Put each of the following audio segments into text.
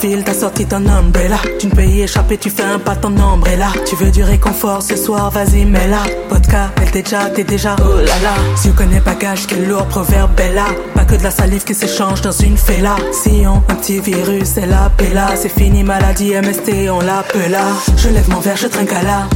t'as sorti ton umbrella. Tu ne peux y échapper, tu fais un pas ton umbrella. Tu veux du réconfort ce soir, vas-y, mets la Vodka, elle déjà, t'es déjà, oh là là. Si on connaît bagage, quel lourd proverbe bella. Pas que de la salive qui s'échange dans une fella. Si on, un petit virus, c'est la pella. C'est fini, maladie, MST, on l'appela. Je lève mon verre, je trinque à la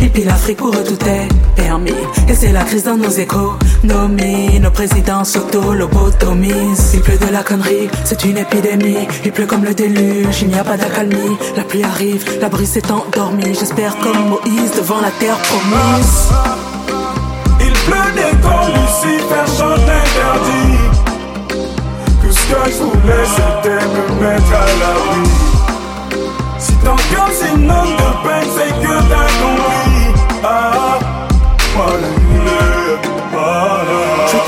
Et puis l'Afrique pour eux tout est permis. Et c'est la crise dans nos échos. Nomi, nos présidents s'auto-lobotomisent. Il pleut de la connerie, c'est une épidémie. Il pleut comme le déluge, il n'y a pas d'accalmie. La pluie arrive, la brise s'est endormie. J'espère comme Moïse devant la terre promise. Il pleut des corps, Lucifer chante interdit. Tout ce que je voulais, c'était me mettre à l'abri. Si ton cœur s'inonde de peine, c'est que t'as compris. Ah, voilà, voilà.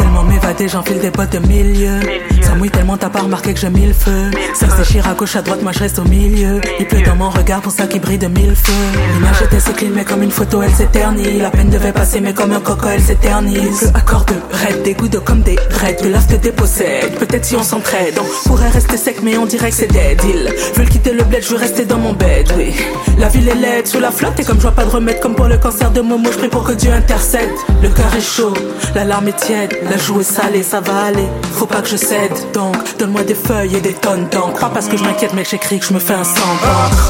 M'évader, j'enfile des bottes de milieu. Ça mouille tellement, t'as pas remarqué que je mille feux. Ça se déchire à gauche, à droite, moi je reste au milieu. Il pleut dans mon regard, pour ça qui brille de mille feux. L'image était si clean, mais comme une photo, elle s'éternise. La peine devait passer, mais comme un coco, elle s'éternise. Le accord de raid, des gouttes comme des raids. De l'af te dépossède, peut-être si on s'entraide. On pourrait rester sec, mais on dirait que c'est dead. Ils veulent quitter le bled, je veux rester dans mon bed, oui. La ville est laide, sous la flotte, et comme je vois pas de remède, comme pour le cancer de Momo, je prie pour que Dieu intercède. Le cœur est chaud, l'alarme est tiède, la joue est salée, ça va aller. Faut pas que je cède, donc donne-moi des feuilles et des tonnes d'encre. Pas parce que je m'inquiète, que j'écris que je me fais un sang d'encre.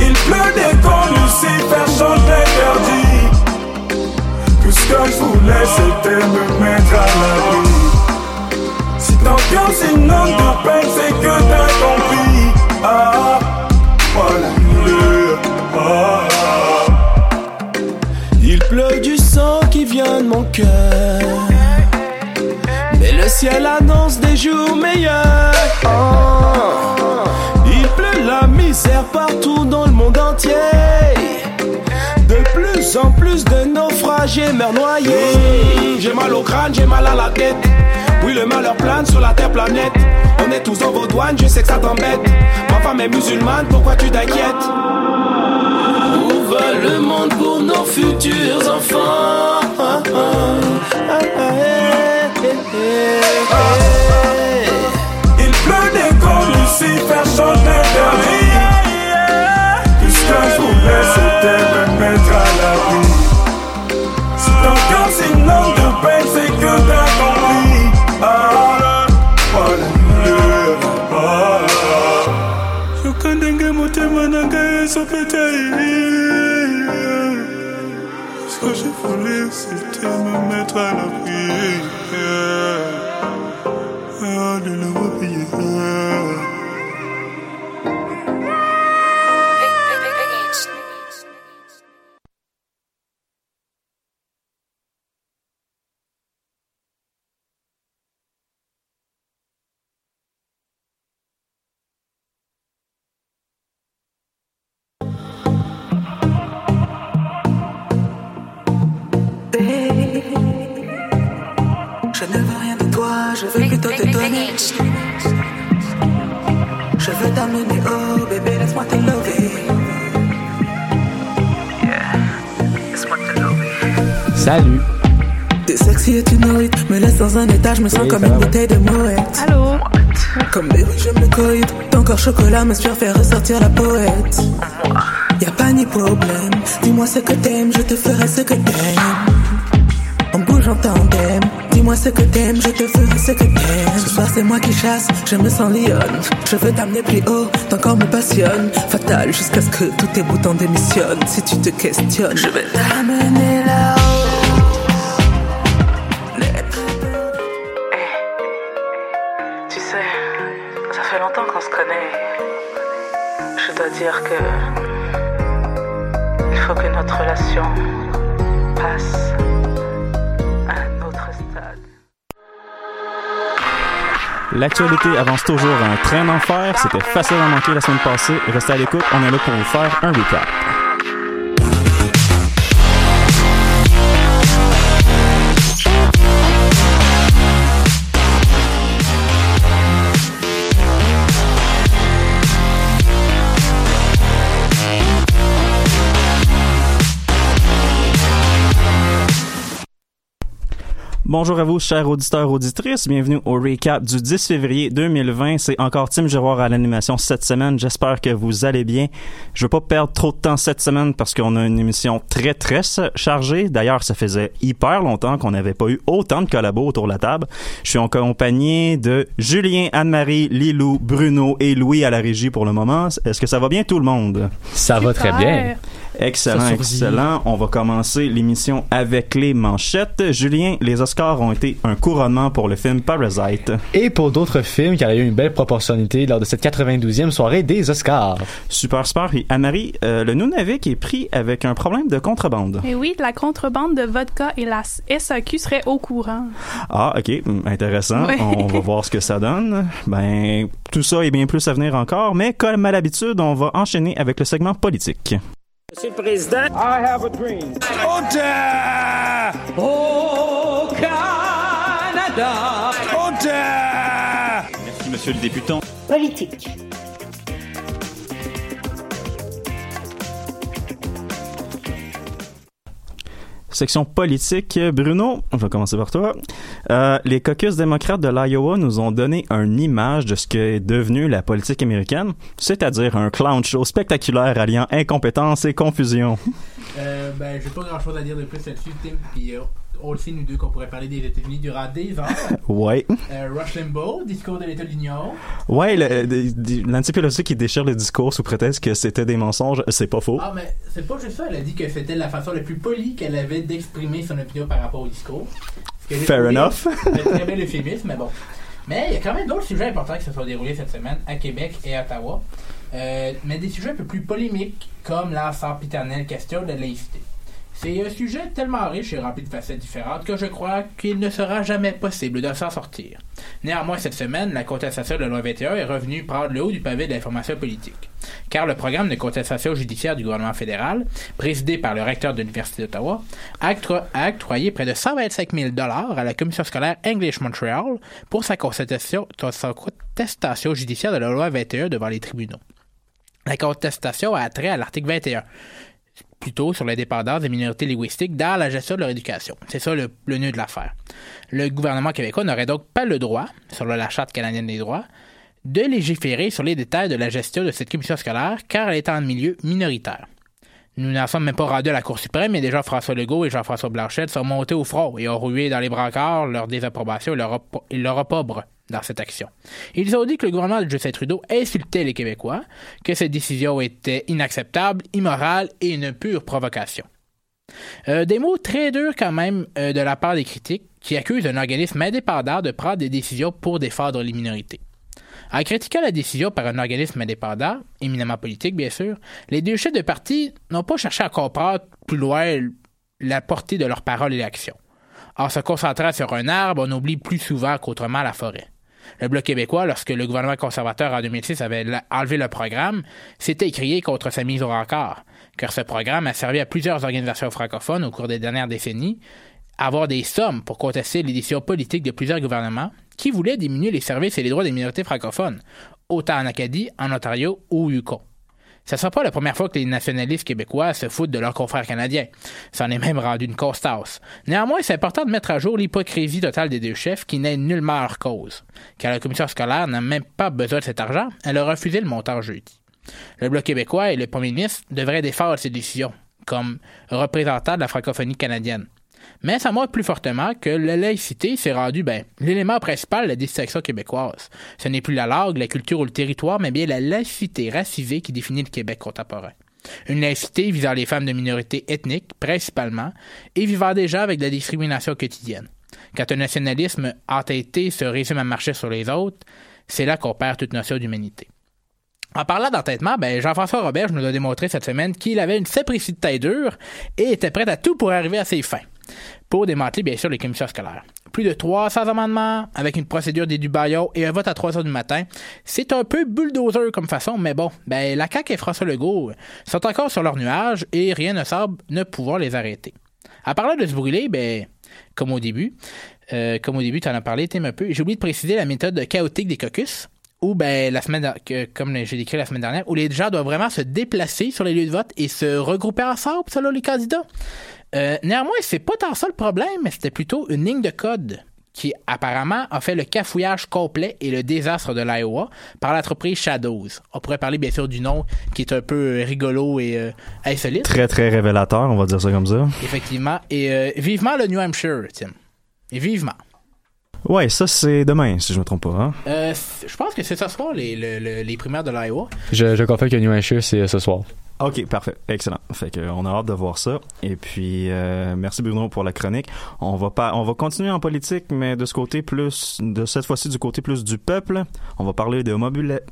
Il pleut des corps, Lucifer chante interdit. Tout ce que je voulais, c'était me mettre à l'abri. Si ton cœur s'inonde de peine, c'est que t'as compris. Ciel annonce des jours meilleurs. Oh. Il pleut la misère partout dans le monde entier. De plus en plus de naufragés meurent noyés. J'ai mal au crâne, j'ai mal à la tête. Oui, le malheur plane sur la terre planète. On est tous dans vos douanes, je sais que ça t'embête. Ma femme est musulmane, pourquoi tu t'inquiètes? Où va le monde pour nos futurs enfants? Ah, ah, ah, eh, eh, eh. Il pleut des corps, Lucifer chante interdit. Tout ce je voulais, c'était me mettre à l'abri. Si ton cœur de c'est Je ne veux rien de toi, je veux plutôt te donner. Je veux t'amener oh bébé, laisse-moi te lover. Laisse-moi te lover. Salut. T'es sexy et tu nourris, me laisse dans un état, je me sens Oui, comme une va. bouteille de moët. Allô? Comme bébé, je me coïde. Ton corps chocolat m'inspire, faire ressortir la poète. Y a pas ni problème. Dis-moi ce que t'aimes, je te ferai ce que t'aimes. On bouge en tandem. Dis-moi ce que t'aimes, je te ferai ce que t'aimes. Ce soir, c'est moi qui chasse, je me sens lionne. Je veux t'amener plus haut, ton corps me passionne. Fatal jusqu'à ce que tous tes boutons démissionnent. Si tu te questionnes, je vais t'amener là-haut. Tu sais, ça fait longtemps qu'on se connaît. Je dois dire que. Il faut que notre relation passe L'actualité avance toujours à un train d'enfer. C'était facile à manquer la semaine passée. Restez à l'écoute, on est là pour vous faire un recap. Bonjour à vous, chers auditeurs, auditrices. Bienvenue au recap du 10 février 2020. C'est encore Tim Giroir à l'animation cette semaine. J'espère que vous allez bien. Je veux pas perdre trop de temps cette semaine parce qu'on a une émission très, très chargée. D'ailleurs, ça faisait hyper longtemps qu'on n'avait pas eu autant de collabos autour de la table. Je suis en compagnie de Julien, Anne-Marie, Lilou, Bruno et Louis à la régie pour le moment. Est-ce que ça va bien tout le monde? Ça va très bien. Excellent, excellent. On va commencer l'émission avec les manchettes. Julien, les Oscars ont été un couronnement pour le film Parasite. Et pour d'autres films qui auraient eu une belle proportionnalité lors de cette 92e soirée des Oscars. Super, super. Et Anne-Marie, euh, le Nunavik est pris avec un problème de contrebande. Et oui, la contrebande de vodka et la SAQ serait au courant. Ah, ok, hum, intéressant. Oui. On va voir ce que ça donne. Ben, tout ça est bien plus à venir encore, mais comme à l'habitude, on va enchaîner avec le segment politique. Monsieur le Président, I have a dream. Au Canada. Merci, monsieur le députant. Politique. Section politique, Bruno, on va commencer par toi. Euh, les caucus démocrates de l'Iowa nous ont donné une image de ce qu'est devenu la politique américaine, c'est-à-dire un clown show spectaculaire alliant incompétence et confusion. Euh, ben, j'ai pas grand chose à dire de plus là-dessus, Tim. Puis sait, nous deux, qu'on pourrait parler des États-Unis durant des heures. Ouais. Euh, Rush Limbaugh, discours de l'État de l'Union. Ouais, le- de- de- l'Anti Pelosi qui déchire le discours sous prétexte que c'était des mensonges, c'est pas faux. Ah, mais c'est pas juste ça. Elle a dit que c'était la façon la plus polie qu'elle avait d'exprimer son opinion par rapport au discours. Fair enough. un très bel euphémisme, mais bon. Mais il y a quand même d'autres sujets importants qui se sont déroulés cette semaine à Québec et à Ottawa. Euh, mais des sujets un peu plus polémiques, comme la sempiternelle question de la laïcité. C'est un sujet tellement riche et rempli de facettes différentes que je crois qu'il ne sera jamais possible de s'en sortir. Néanmoins, cette semaine, la contestation de la loi 21 est revenue prendre le haut du pavé de l'information politique. Car le programme de contestation judiciaire du gouvernement fédéral, présidé par le recteur de l'Université d'Ottawa, a octro- a octroyé près de 125 000 à la commission scolaire English Montreal pour sa contestation, sa contestation judiciaire de la loi 21 devant les tribunaux. La contestation a trait à l'article 21 plutôt sur l'indépendance des minorités linguistiques dans la gestion de leur éducation. C'est ça le, nœud de l'affaire. Le gouvernement québécois n'aurait donc pas le droit, selon la Charte canadienne des droits, de légiférer sur les détails de la gestion de cette commission scolaire car elle est en milieu minoritaire. Nous n'en sommes même pas rendus à la Cour suprême, mais déjà François Legault et Jean-François Blanchet sont montés au front et ont rué dans les brancards leur désapprobation et leur, op- et leur opprobre dans cette action. Ils ont dit que le gouvernement de Justin Trudeau insultait les Québécois, que cette décision était inacceptable, immorale et une pure provocation. Euh, des mots très durs quand même euh, de la part des critiques qui accusent un organisme indépendant de prendre des décisions pour défendre les minorités. En critiquant la décision par un organisme indépendant, éminemment politique bien sûr, les deux chefs de parti n'ont pas cherché à comprendre plus loin la portée de leurs paroles et actions. En se concentrant sur un arbre, on oublie plus souvent qu'autrement la forêt. Le Bloc québécois, lorsque le gouvernement conservateur en 2006 avait enlevé le programme, s'était écrié contre sa mise au rencard, car ce programme a servi à plusieurs organisations francophones au cours des dernières décennies à avoir des sommes pour contester les décisions politiques de plusieurs gouvernements qui voulaient diminuer les services et les droits des minorités francophones, autant en Acadie, en Ontario ou au Yukon. Ne sera pas la première fois que les nationalistes québécois se foutent de leurs confrères canadiens. Ça en est même rendu une constance. Néanmoins, c'est important de mettre à jour l'hypocrisie totale des deux chefs qui n'est nullement leur cause. Car la commission scolaire n'a même pas besoin de cet argent, elle a refusé le montant jeudi. Le Bloc québécois et le premier ministre devraient défendre ces décisions, comme représentant de la francophonie canadienne. Mais ça montre plus fortement que la laïcité s'est rendue ben, l'élément principal de la distinction québécoise. Ce n'est plus la langue, la culture ou le territoire, mais bien la laïcité racisée qui définit le Québec contemporain. Une laïcité visant les femmes de minorités ethniques, principalement, et vivant déjà avec de la discrimination quotidienne. Quand un nationalisme entêté se résume à marcher sur les autres, c'est là qu'on perd toute notion d'humanité. En parlant d'entêtement, ben Jean-François Robert nous a démontré cette semaine qu'il avait une séprécie de taille dure et était prêt à tout pour arriver à ses fins pour démanteler, bien sûr, les commissions scolaires. Plus de 300 amendements avec une procédure des Dubaillot et un vote à 3 heures du matin. C'est un peu bulldozer comme façon, mais bon, ben, la CAQ et François Legault sont encore sur leur nuage et rien ne semble ne pouvoir les arrêter. À parler de se brûler, ben, comme au début, euh, comme au début, tu en as parlé, Tim, un peu, j'ai oublié de préciser la méthode chaotique des caucus où ben la semaine comme j'ai décrit la semaine dernière où les gens doivent vraiment se déplacer sur les lieux de vote et se regrouper ensemble selon les candidats. Euh, néanmoins, c'est pas tant ça le problème, mais c'était plutôt une ligne de code qui apparemment a fait le cafouillage complet et le désastre de l'Iowa par l'entreprise Shadows. On pourrait parler bien sûr du nom qui est un peu rigolo et euh, insolite. Très très révélateur, on va dire ça comme ça. Effectivement. Et euh, vivement le New Hampshire, Tim. Et vivement. Ouais, ça c'est demain, si je me trompe pas. Hein? Euh, je pense que c'est ce soir les, les, les primaires de l'Iowa. Je, je confirme que New Hampshire c'est ce soir. Ok, parfait, excellent. Fait que on a hâte de voir ça. Et puis euh, merci Bruno pour la chronique. On va pas, on va continuer en politique, mais de ce côté plus, de cette fois-ci du côté plus du peuple. On va parler de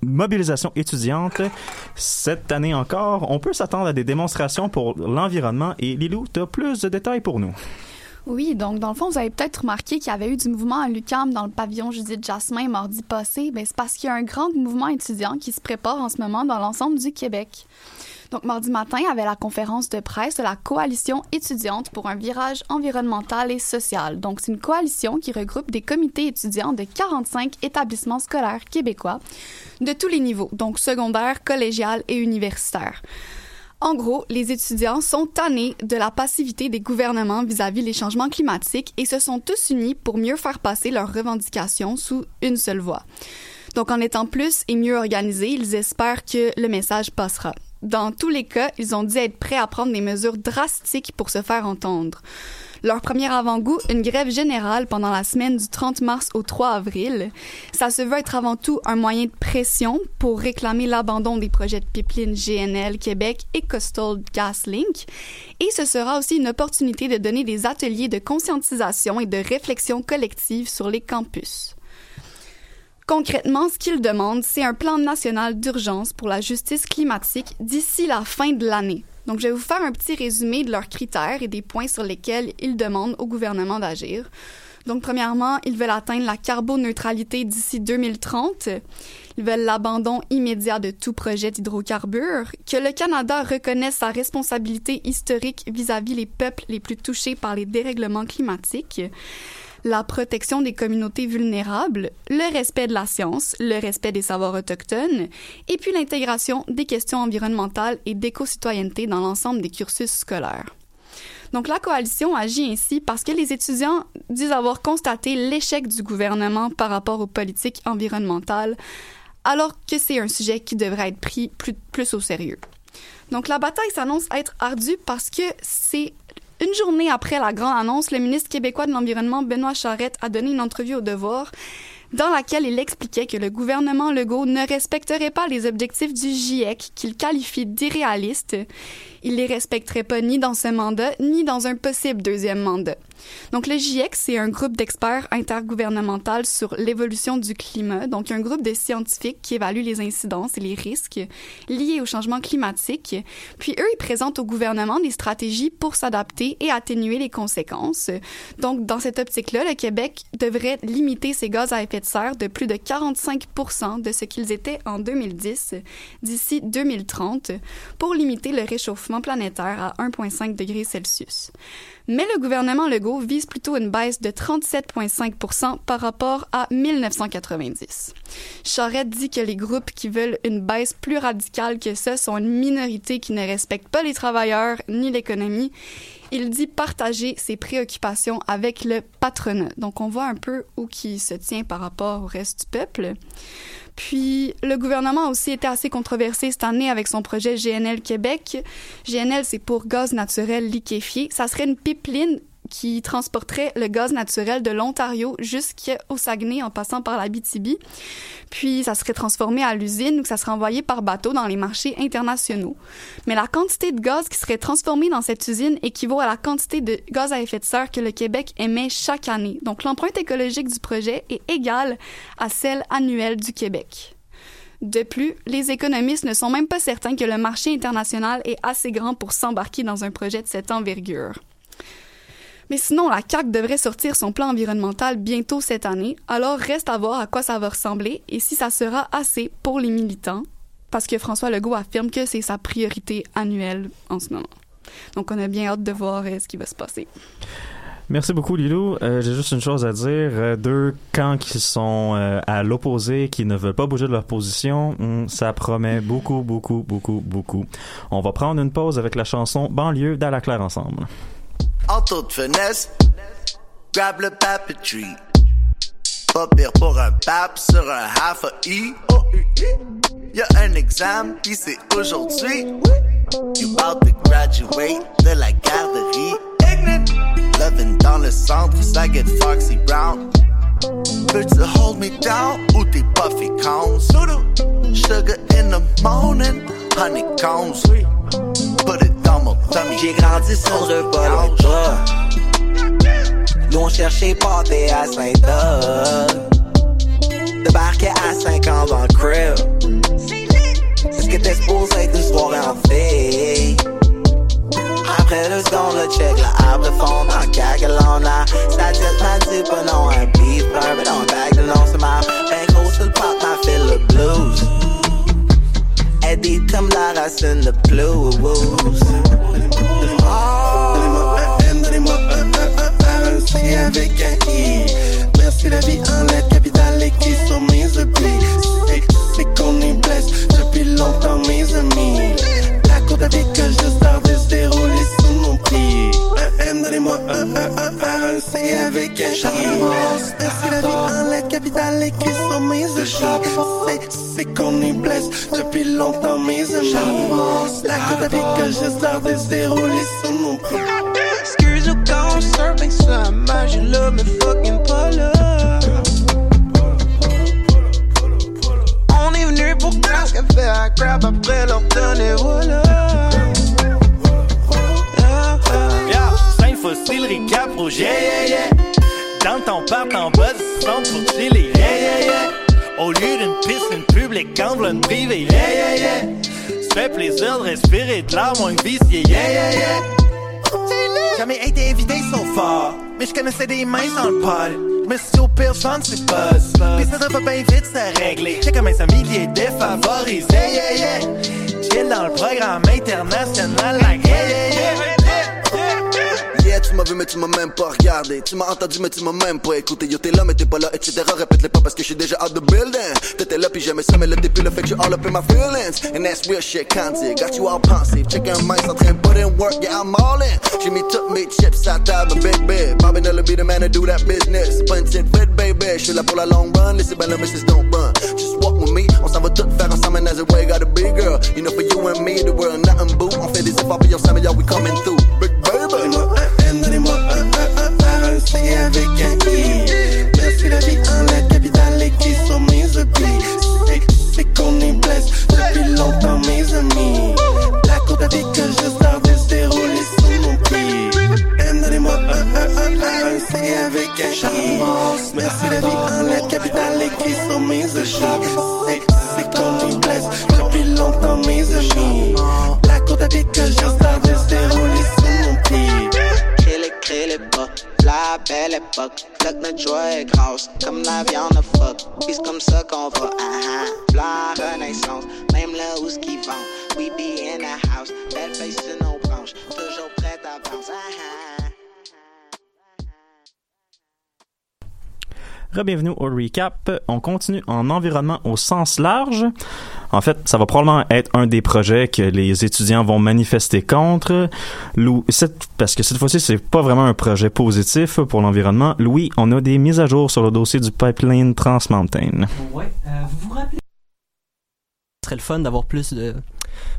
mobilisation étudiante. Cette année encore, on peut s'attendre à des démonstrations pour l'environnement. Et Lilou, tu as plus de détails pour nous. Oui, donc dans le fond, vous avez peut-être remarqué qu'il y avait eu du mouvement à l'UQAM dans le pavillon Judith Jasmin mardi passé. Ben, c'est parce qu'il y a un grand mouvement étudiant qui se prépare en ce moment dans l'ensemble du Québec. Donc, mardi matin, avait la conférence de presse de la Coalition étudiante pour un virage environnemental et social. Donc, c'est une coalition qui regroupe des comités étudiants de 45 établissements scolaires québécois de tous les niveaux, donc secondaire, collégial et universitaire. En gros, les étudiants sont tannés de la passivité des gouvernements vis-à-vis des changements climatiques et se sont tous unis pour mieux faire passer leurs revendications sous une seule voix. Donc, en étant plus et mieux organisés, ils espèrent que le message passera. Dans tous les cas, ils ont dit être prêts à prendre des mesures drastiques pour se faire entendre. Leur premier avant-goût, une grève générale pendant la semaine du 30 mars au 3 avril. Ça se veut être avant tout un moyen de pression pour réclamer l'abandon des projets de pipeline GNL Québec et Coastal GasLink. Et ce sera aussi une opportunité de donner des ateliers de conscientisation et de réflexion collective sur les campus. Concrètement, ce qu'ils demandent, c'est un plan national d'urgence pour la justice climatique d'ici la fin de l'année. Donc, je vais vous faire un petit résumé de leurs critères et des points sur lesquels ils demandent au gouvernement d'agir. Donc, premièrement, ils veulent atteindre la carboneutralité d'ici 2030. Ils veulent l'abandon immédiat de tout projet d'hydrocarbures, que le Canada reconnaisse sa responsabilité historique vis-à-vis -vis les peuples les plus touchés par les dérèglements climatiques, la protection des communautés vulnérables, le respect de la science, le respect des savoirs autochtones, et puis l'intégration des questions environnementales et d'éco-citoyenneté dans l'ensemble des cursus scolaires. Donc la coalition agit ainsi parce que les étudiants disent avoir constaté l'échec du gouvernement par rapport aux politiques environnementales, alors que c'est un sujet qui devrait être pris plus, plus au sérieux. Donc la bataille s'annonce être ardue parce que c'est une journée après la grande annonce, le ministre québécois de l'Environnement, Benoît Charette, a donné une entrevue au Devoir dans laquelle il expliquait que le gouvernement Legault ne respecterait pas les objectifs du GIEC, qu'il qualifie d'irréalistes. Il les respecterait pas ni dans ce mandat, ni dans un possible deuxième mandat. Donc le GIEC, c'est un groupe d'experts intergouvernemental sur l'évolution du climat, donc un groupe de scientifiques qui évalue les incidences et les risques liés au changement climatique. Puis eux, ils présentent au gouvernement des stratégies pour s'adapter et atténuer les conséquences. Donc dans cette optique-là, le Québec devrait limiter ses gaz à effet de serre de plus de 45% de ce qu'ils étaient en 2010 d'ici 2030 pour limiter le réchauffement planétaire à 1,5 degrés Celsius. Mais le gouvernement Legault vise plutôt une baisse de 37,5 par rapport à 1990. Charette dit que les groupes qui veulent une baisse plus radicale que ça sont une minorité qui ne respecte pas les travailleurs ni l'économie. Il dit partager ses préoccupations avec le patronat. Donc on voit un peu où qui se tient par rapport au reste du peuple. Puis, le gouvernement a aussi été assez controversé cette année avec son projet GNL Québec. GNL, c'est pour gaz naturel liquéfié. Ça serait une pipeline qui transporterait le gaz naturel de l'Ontario jusqu'au Saguenay en passant par la BTB. Puis ça serait transformé à l'usine ou ça serait envoyé par bateau dans les marchés internationaux. Mais la quantité de gaz qui serait transformée dans cette usine équivaut à la quantité de gaz à effet de serre que le Québec émet chaque année. Donc l'empreinte écologique du projet est égale à celle annuelle du Québec. De plus, les économistes ne sont même pas certains que le marché international est assez grand pour s'embarquer dans un projet de cette envergure. Mais sinon, la CAQ devrait sortir son plan environnemental bientôt cette année, alors reste à voir à quoi ça va ressembler et si ça sera assez pour les militants, parce que François Legault affirme que c'est sa priorité annuelle en ce moment. Donc on a bien hâte de voir euh, ce qui va se passer. Merci beaucoup, Lilou. Euh, J'ai juste une chose à dire. Euh, deux camps qui sont à l'opposé, qui ne veulent pas bouger de leur position, hmm, ça promet beaucoup, beaucoup, beaucoup, beaucoup. On va prendre une pause avec la chanson Banlieue dans la claire ensemble. En toute finesse, grab le papeterie. Pas pire pour un pape sur un half a E. Y'a un examen, pis c'est aujourd'hui. You about to graduate de la garderie. Living dans le centre, ça get Foxy Brown. Peux-tu hold me down ou t'es puffy cones? Sugar in the morning, honeycombs. Put tummy. J'ai grandi sur le bol de bras. Nous on cherchait pâté à Saint-Doug. Débarquais à 5 ans dans le crib. Est-ce que t'es supposé être une soirée en fille? Après deux secondes, le check, la arbre fond dans Cagalon, là. Ça dit, m'a dit pas non, un beef, plein, mais dans un bag de non, c'est ma. Ben gros, sur le pop, m'a fait le blues. Comme la racine de blues. Donnez-moi un M, donnez-moi un, un, un, un, C avec un I. Merci la vie en lettres capitales et qui sont mes oublis. C'est, qu'on est blesse depuis longtemps, mes amis. La cour d'avis que je sors de se dérouler Un M, donnez-moi un, un, un, un, C avec un la vie en lettres capitales qui sont mes oublis. C'est, qu'on est blesse depuis longtemps, mes amis. La d'avis que je sors de se dérouler sous mon pied. Excuse quand surfing sur la marge, là, mais fucking pas là. On est venu pour prendre ce fait à crap après leur donner, voilà. Recap, projet, yeah, yeah. Dans ton part en bas, centre pour chiller, yeah, yeah, yeah. Au lieu d'une piscine publique, en une privée, yeah, yeah, yeah. Fait plaisir de respirer de l'air moins vicié, yeah, yeah, yeah. Jamais été invité so far, mais je connaissais des mains dans le pod. Mais si au pire, je c'est buzz. Pis ça devrait bien vite se régler. J'ai comme un défavorisé, yeah, yeah. Chill dans le programme international, like, yeah, yeah, yeah. Tu m'as vu mais tu m'as même pas regardé. Tu m'as entendu mais tu m'as même pas écouté. Yo t'es là mais t'es pas là etc Répète-les pas parce que je suis déjà out the building. T'étais là puis j'aimais ça mais là t'es plus là fait que you all up in my feelings. And that's real shit candy Got you all pensive. Chicken mice en train de put in work. Yeah I'm all in. J'ai mis toutes mes chips à table Big big. Bobby Nella be the man to do that business. Pas une petite vite baby. Je suis là pour la long run. Laissez ben la missus don't run. Just walk with me. On s'en va tout faire ensemble And as it way gotta be girl. You know for you and me The world nothing boo On fait des efforts puis ensemble Y'all we coming through. Big baby donnez-moi un, un, un par un, c'est avec un i. Merci la vie, en la capitale, et qui sont mes oublis. C'est qu'on est blesse depuis longtemps, mes amis. La côte avec que je sors de dérouler sous mon pied. Donnez-moi un, un, un par un, c'est avec un i. Merci la vie, en la capitale, et qui sont mes oublis. C'est qu'on est blesse depuis longtemps, mes amis. La côte avec que je sors de dérouler sous Bas, la belle époque. Bloc notre joie est grosse, comme la viande de fuck. Pis c'est comme ça qu'on va, ah ah. La renaissance, même là où ce qu'ils. We be in the house, belle face sur nos branches. Toujours prête à bounce, ah. Bienvenue au recap. On continue en environnement au sens large. En fait, ça va probablement être un des projets que les étudiants vont manifester contre. Parce que cette fois-ci, c'est pas vraiment un projet positif pour l'environnement. Louis, on a des mises à jour sur le dossier du pipeline Trans Mountain. Euh, serait le fun d'avoir plus.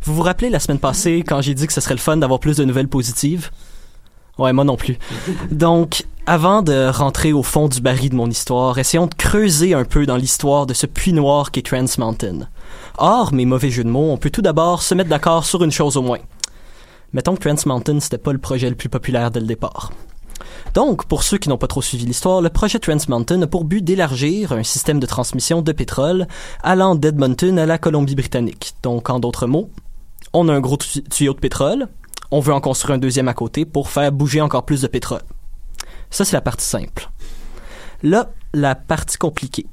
Vous vous rappelez la semaine passée quand j'ai dit que ce serait le fun d'avoir plus de nouvelles positives? Ouais, moi non plus. Donc, avant de rentrer au fond du baril de mon histoire, essayons de creuser un peu dans l'histoire de ce puits noir qu'est Trans Mountain. Or, mes mauvais jeux de mots, on peut tout d'abord se mettre d'accord sur une chose au moins. Mettons que Trans Mountain, c'était pas le projet le plus populaire dès le départ. Donc, pour ceux qui n'ont pas trop suivi l'histoire, le projet Trans Mountain a pour but d'élargir un système de transmission de pétrole allant d'Edmonton à la Colombie-Britannique. Donc, en d'autres mots, on a un gros tu- tuyau de pétrole, on veut en construire un deuxième à côté pour faire bouger encore plus de pétrole. Ça, c'est la partie simple. Là, la partie compliquée.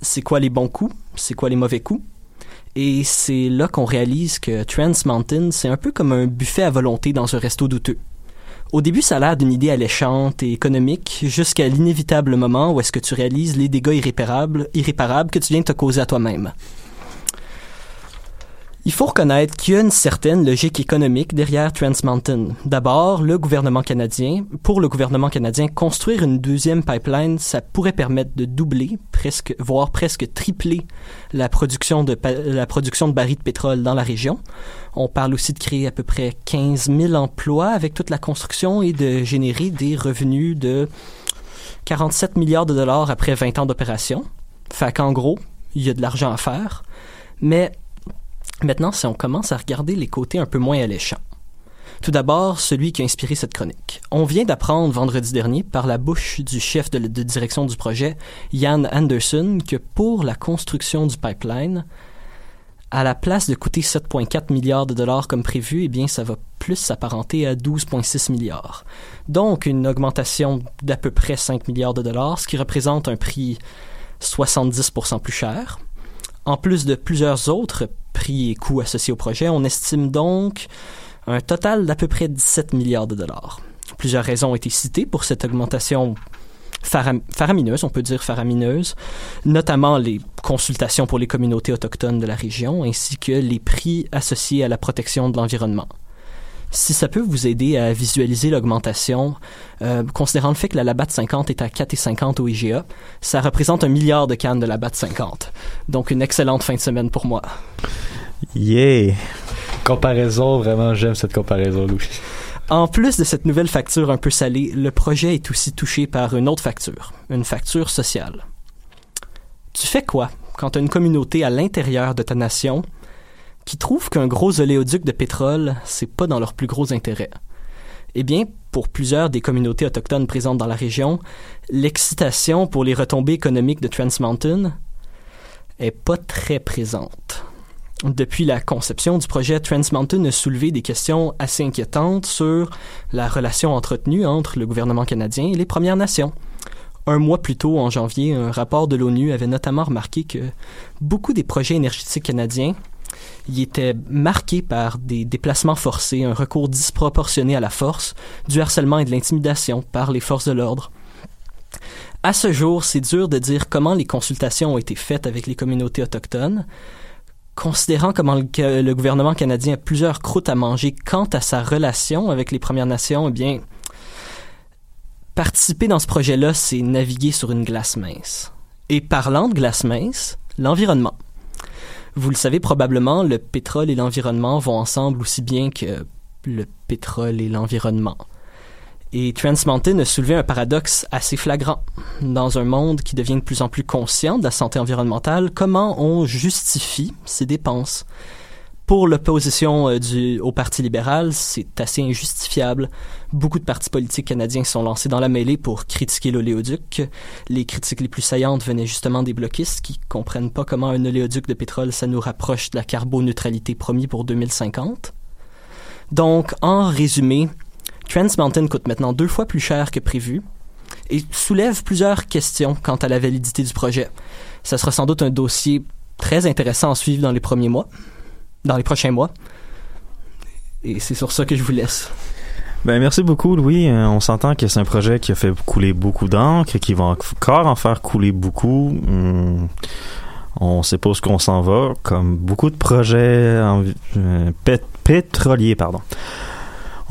C'est quoi les bons coups? C'est quoi les mauvais coups? Et c'est là qu'on réalise que Trans Mountain, c'est un peu comme un buffet à volonté dans un resto douteux. Au début, ça a l'air d'une idée alléchante et économique, jusqu'à l'inévitable moment où est-ce que tu réalises les dégâts irréparables, irréparables que tu viens de te causer à toi-même. Il faut reconnaître qu'il y a une certaine logique économique derrière Trans Mountain. D'abord, le gouvernement canadien, pour le gouvernement canadien, construire une deuxième pipeline, ça pourrait permettre de doubler, presque, voire presque tripler la production de, la production de barils de pétrole dans la région. On parle aussi de créer à peu près 15 000 emplois avec toute la construction et de générer des revenus de 47 milliards de dollars après 20 ans d'opération. Fait qu'en gros, il y a de l'argent à faire. Mais Maintenant, si on commence à regarder les côtés un peu moins alléchants. Tout d'abord, celui qui a inspiré cette chronique. On vient d'apprendre vendredi dernier par la bouche du chef de, direction du projet, Ian Anderson, que pour la construction du pipeline, à la place de coûter 7,4 milliards de dollars comme prévu, eh bien, ça va plus s'apparenter à 12,6 milliards. Donc, une augmentation d'à peu près 5 milliards de dollars, ce qui représente un prix 70% plus cher. En plus de plusieurs autres prix et coûts associés au projet, on estime donc un total d'à peu près 17 milliards de dollars. Plusieurs raisons ont été citées pour cette augmentation faram- faramineuse, on peut dire faramineuse, notamment les consultations pour les communautés autochtones de la région, ainsi que les prix associés à la protection de l'environnement. Si ça peut vous aider à visualiser l'augmentation, euh, considérant le fait que la Labatt 50 est à 4,50 au IGA, ça représente un milliard de cannes de Labatt 50. Donc une excellente fin de semaine pour moi. Yeah! Comparaison, vraiment, j'aime cette comparaison, Louis. En plus de cette nouvelle facture un peu salée, le projet est aussi touché par une autre facture, une facture sociale. Tu fais quoi quand tu as une communauté à l'intérieur de ta nation qui trouve qu'un gros oléoduc de pétrole, c'est pas dans leur plus gros intérêt? Eh bien, pour plusieurs des communautés autochtones présentes dans la région, l'excitation pour les retombées économiques de Trans Mountain est pas très présente. Depuis la conception du projet, Trans Mountain a soulevé des questions assez inquiétantes sur la relation entretenue entre le gouvernement canadien et les Premières Nations. Un mois plus tôt, en janvier, un rapport de l'ONU avait notamment remarqué que beaucoup des projets énergétiques canadiens y étaient marqués par des déplacements forcés, un recours disproportionné à la force, du harcèlement et de l'intimidation par les forces de l'ordre. À ce jour, c'est dur de dire comment les consultations ont été faites avec les communautés autochtones, considérant comment le gouvernement canadien a plusieurs croûtes à manger quant à sa relation avec les Premières Nations, eh bien, participer dans ce projet-là, c'est naviguer sur une glace mince. Et parlant de glace mince, l'environnement. Vous le savez probablement, le pétrole et l'environnement vont ensemble aussi bien que le pétrole et l'environnement. Et Trans Mountain a soulevé un paradoxe assez flagrant. Dans un monde qui devient de plus en plus conscient de la santé environnementale, comment on justifie ses dépenses? Pour l'opposition euh, au Parti libéral, c'est assez injustifiable. Beaucoup de partis politiques canadiens sont lancés dans la mêlée pour critiquer l'oléoduc. Les critiques les plus saillantes venaient justement des bloquistes qui comprennent pas comment un oléoduc de pétrole ça nous rapproche de la carboneutralité promis pour 2050. Donc, en résumé, Trans Mountain coûte maintenant deux fois plus cher que prévu et soulève plusieurs questions quant à la validité du projet. Ça sera sans doute un dossier très intéressant à suivre dans les premiers mois, dans les prochains mois. Et c'est sur ça que je vous laisse. Ben merci beaucoup Louis. Euh, on s'entend que c'est un projet qui a fait couler beaucoup d'encre qui va encore en faire couler beaucoup. Hum, on sait pas où qu'on s'en va, comme beaucoup de projets euh, pét- pétroliers, pardon.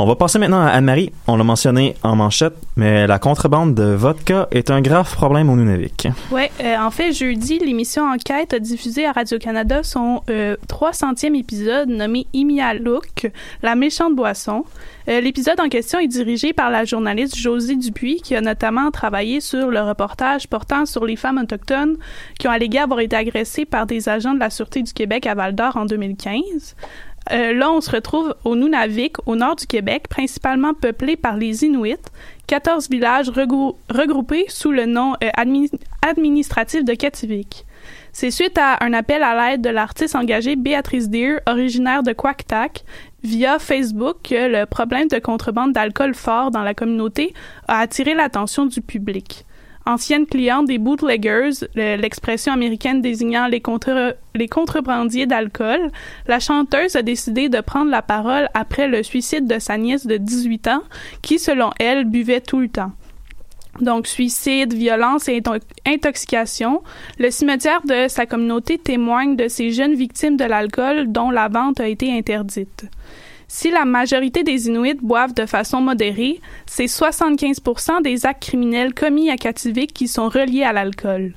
On va passer maintenant à Anne-Marie. On l'a mentionné en manchette, mais la contrebande de vodka est un grave problème au Nunavik. Oui, en fait, jeudi, l'émission Enquête a diffusé à Radio-Canada son euh, 300e épisode nommé Imialouk, la méchante boisson. Euh, L'épisode en question est dirigé par la journaliste Josie Dupuis, qui a notamment travaillé sur le reportage portant sur les femmes autochtones qui ont allégué avoir été agressées par des agents de la Sûreté du Québec à Val-d'Or en 2015. Euh, là, on se retrouve au Nunavik, au nord du Québec, principalement peuplé par les Inuits, 14 villages regrou- regroupés sous le nom euh, admi- administratif de Kativik. C'est suite à un appel à l'aide de l'artiste engagée Béatrice Deer, originaire de Quactac, via Facebook que le problème de contrebande d'alcool fort dans la communauté a attiré l'attention du public. Ancienne cliente des bootleggers, le- l'expression américaine désignant les, contre- les contrebandiers d'alcool, la chanteuse a décidé de prendre la parole après le suicide de sa nièce de 18 ans, qui, selon elle, buvait tout le temps. Donc, suicide, violence et into- intoxication. Le cimetière de sa communauté témoigne de ces jeunes victimes de l'alcool dont la vente a été interdite. Si la majorité des Inuits boivent de façon modérée, c'est 75 des actes criminels commis à Kativik qui sont reliés à l'alcool.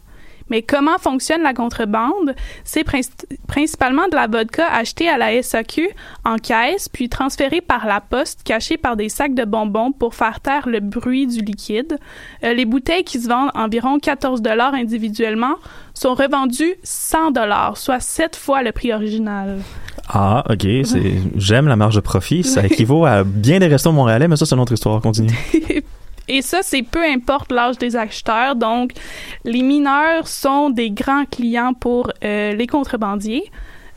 Mais comment fonctionne la contrebande? C'est princi- principalement de la vodka achetée à la SAQ en caisse, puis transférée par la poste, cachée par des sacs de bonbons pour faire taire le bruit du liquide. Euh, les bouteilles qui se vendent environ 14 dollars individuellement sont revendues 100 dollars, soit 7 fois le prix original. Ah, ok. C'est, j'aime la marge de profit. Ça équivaut à bien des restos montréalais, mais ça, c'est une autre histoire. Continue. Et ça, c'est peu importe l'âge des acheteurs. Donc, les mineurs sont des grands clients pour euh, les contrebandiers.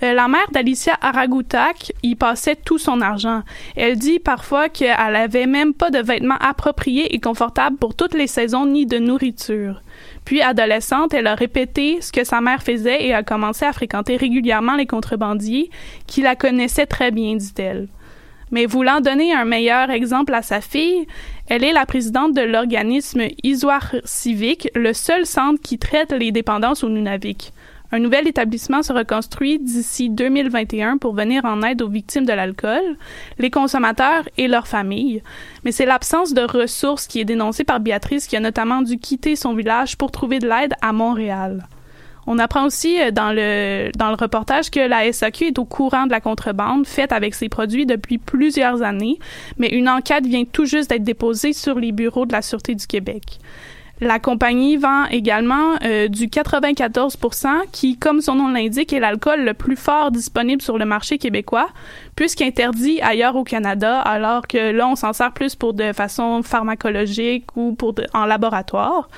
Euh, la mère d'Alicia Aragutak y passait tout son argent. Elle dit parfois qu'elle avait même pas de vêtements appropriés et confortables pour toutes les saisons ni de nourriture. Puis, adolescente, elle a répété ce que sa mère faisait et a commencé à fréquenter régulièrement les contrebandiers qui la connaissaient très bien, dit-elle. Mais voulant donner un meilleur exemple à sa fille, elle est la présidente de l'organisme Isoire Civique, le seul centre qui traite les dépendances au Nunavik. Un nouvel établissement sera construit d'ici 2021 pour venir en aide aux victimes de l'alcool, les consommateurs et leurs familles. Mais c'est l'absence de ressources qui est dénoncée par Béatrice qui a notamment dû quitter son village pour trouver de l'aide à Montréal. On apprend aussi euh, dans le, dans le reportage que la SAQ est au courant de la contrebande faite avec ses produits depuis plusieurs années, mais une enquête vient tout juste d'être déposée sur les bureaux de la Sûreté du Québec. La compagnie vend également euh, du 94% qui, comme son nom l'indique, est l'alcool le plus fort disponible sur le marché québécois, puisqu'interdit ailleurs au Canada, alors que là, on s'en sert plus pour de façon pharmacologique ou pour en laboratoire.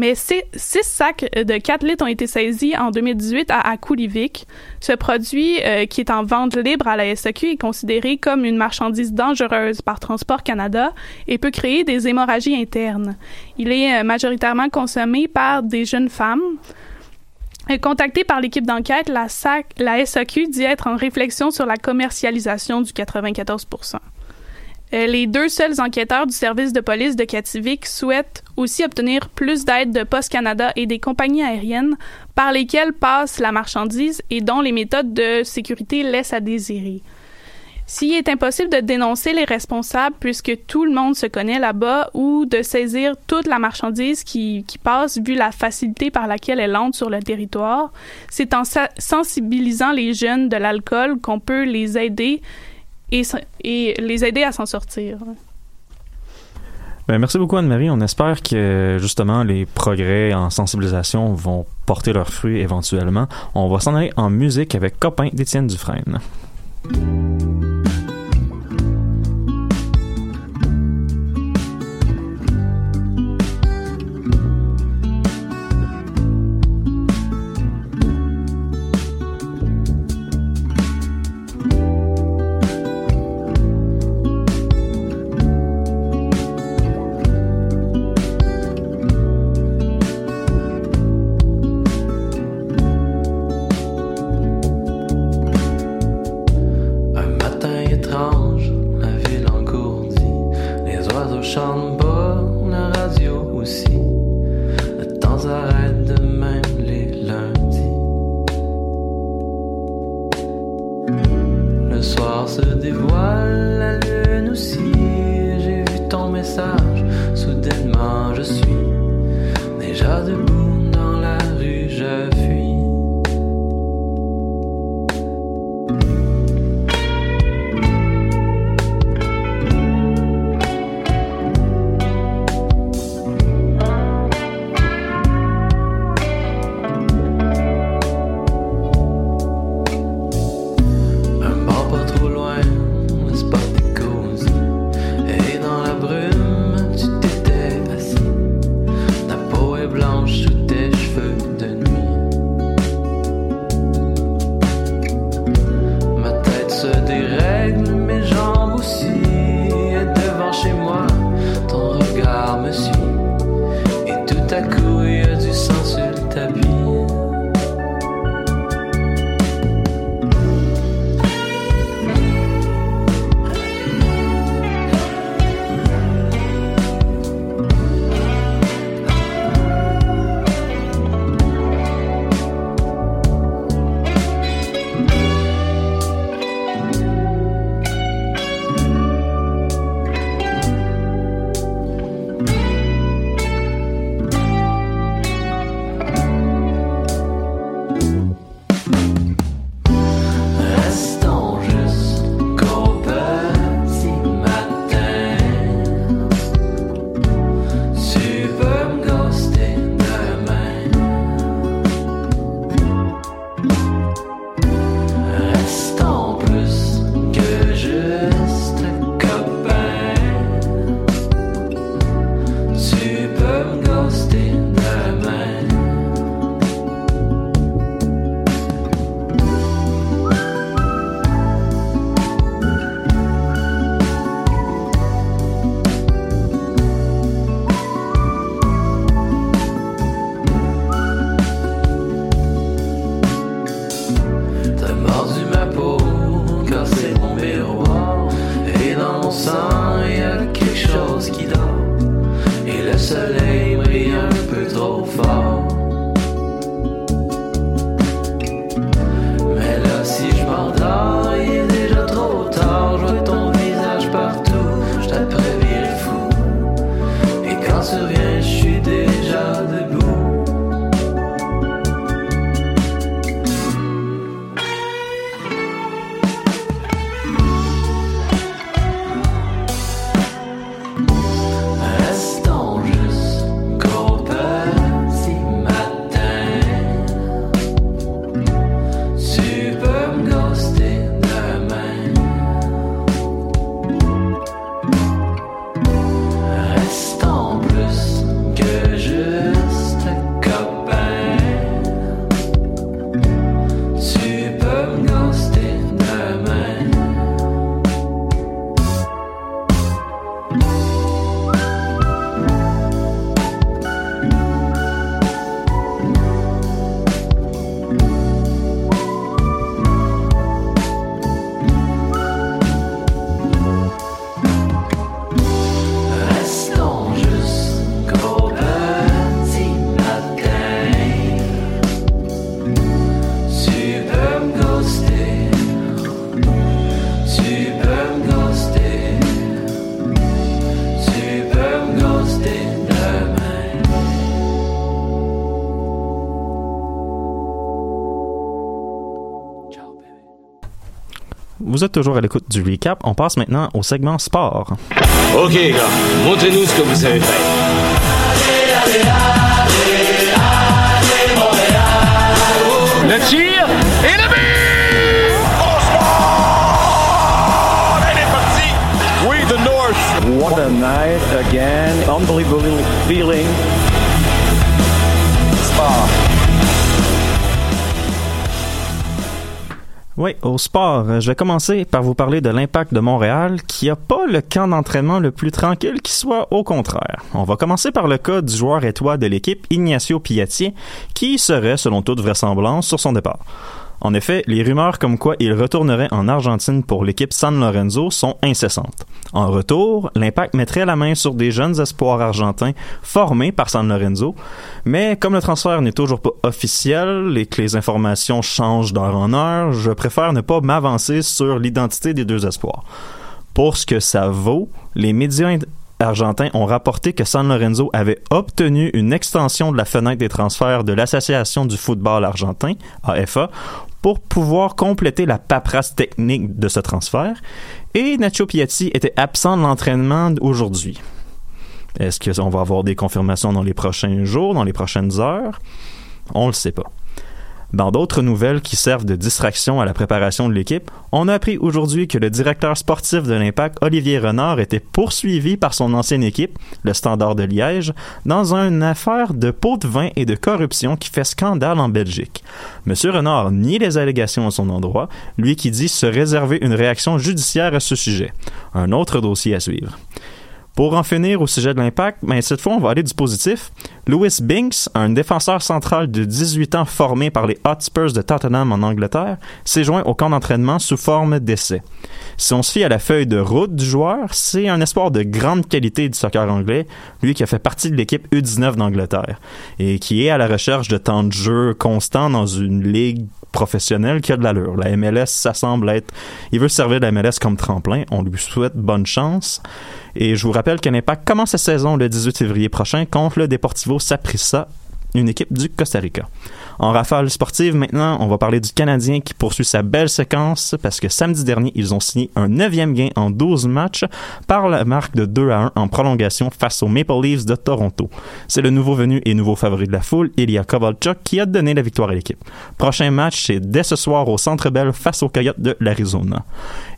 Mais six sacs de 4 litres ont été saisis en 2018 à Akulivik. Ce produit, euh, qui est en vente libre à la SAQ, est considéré comme une marchandise dangereuse par Transport Canada et peut créer des hémorragies internes. Il est euh, majoritairement consommé par des jeunes femmes. Euh, Contactée par l'équipe d'enquête, la, SAQ dit être en réflexion sur la commercialisation du 94 euh, les deux seuls enquêteurs du service de police de Kativik souhaitent aussi obtenir plus d'aide de Post Canada et des compagnies aériennes par lesquelles passe la marchandise et dont les méthodes de sécurité laissent à désirer. S'il est impossible de dénoncer les responsables puisque tout le monde se connaît là-bas ou de saisir toute la marchandise qui, qui passe vu la facilité par laquelle elle entre sur le territoire, c'est en sa- sensibilisant les jeunes de l'alcool qu'on peut les aider et, les aider à s'en sortir. Ben, merci beaucoup Anne-Marie. On espère que justement les progrès en sensibilisation vont porter leurs fruits éventuellement. On va s'en aller en musique avec Copain d'Étienne Dufresne. echoing. Vous êtes toujours à l'écoute du recap. On passe maintenant au segment sport. OK, gars, montrez-nous ce que vous savez faire. Le tir et le but! Au sport! Elle est partie! We the North! What a night again. Unbelievable feeling. Oui, au sport, euh, je vais commencer par vous parler de l'impact de Montréal, qui a pas le camp d'entraînement le plus tranquille qui soit, au contraire. On va commencer par le cas du joueur étoile de l'équipe, Ignacio Piatti, qui serait, selon toute vraisemblance, sur son départ. En effet, les rumeurs comme quoi il retournerait en Argentine pour l'équipe San Lorenzo sont incessantes. En retour, l'Impact mettrait la main sur des jeunes espoirs argentins formés par San Lorenzo, mais comme le transfert n'est toujours pas officiel et que les informations changent d'heure en heure, je préfère ne pas m'avancer sur l'identité des deux espoirs. Pour ce que ça vaut, les médias argentins ont rapporté que San Lorenzo avait obtenu une extension de la fenêtre des transferts de l'Association du football argentin, AFA, pour pouvoir compléter la paperasse technique de ce transfert. Et Nacho Piatti était absent de l'entraînement aujourd'hui. Est-ce qu'on va avoir des confirmations dans les prochains jours, dans les prochaines heures? On le sait pas. Dans d'autres nouvelles qui servent de distraction à la préparation de l'équipe, on a appris aujourd'hui que le directeur sportif de l'Impact, Olivier Renard, était poursuivi par son ancienne équipe, le Standard de Liège, dans une affaire de pot de vin et de corruption qui fait scandale en Belgique. Monsieur Renard nie les allégations à son endroit, lui qui dit se réserver une réaction judiciaire à ce sujet. Un autre dossier à suivre. Pour en finir au sujet de l'impact, mais cette fois, on va aller du positif. Louis Binks, un défenseur central de 18 ans formé par les Hotspurs de Tottenham en Angleterre, s'est joint au camp d'entraînement sous forme d'essai. Si on se fie à la feuille de route du joueur, c'est un espoir de grande qualité du soccer anglais, lui qui a fait partie de l'équipe U19 d'Angleterre et qui est à la recherche de temps de jeu constant dans une ligue professionnelle qui a de l'allure. La MLS, ça semble être... Il veut servir la MLS comme tremplin. On lui souhaite bonne chance. Et je vous rappelle que l'Impact commence sa saison le 18 février prochain contre le Deportivo Saprissa, une équipe du Costa Rica. En rafale sportive, maintenant, on va parler du Canadien qui poursuit sa belle séquence parce que samedi dernier, ils ont signé un neuvième gain en 12 matchs par la marque de 2 à 1 en prolongation face aux Maple Leafs de Toronto. C'est le nouveau venu et nouveau favori de la foule, Ilya Kovalchuk, qui a donné la victoire à l'équipe. Prochain match, c'est dès ce soir au Centre Bell face aux Coyotes de l'Arizona.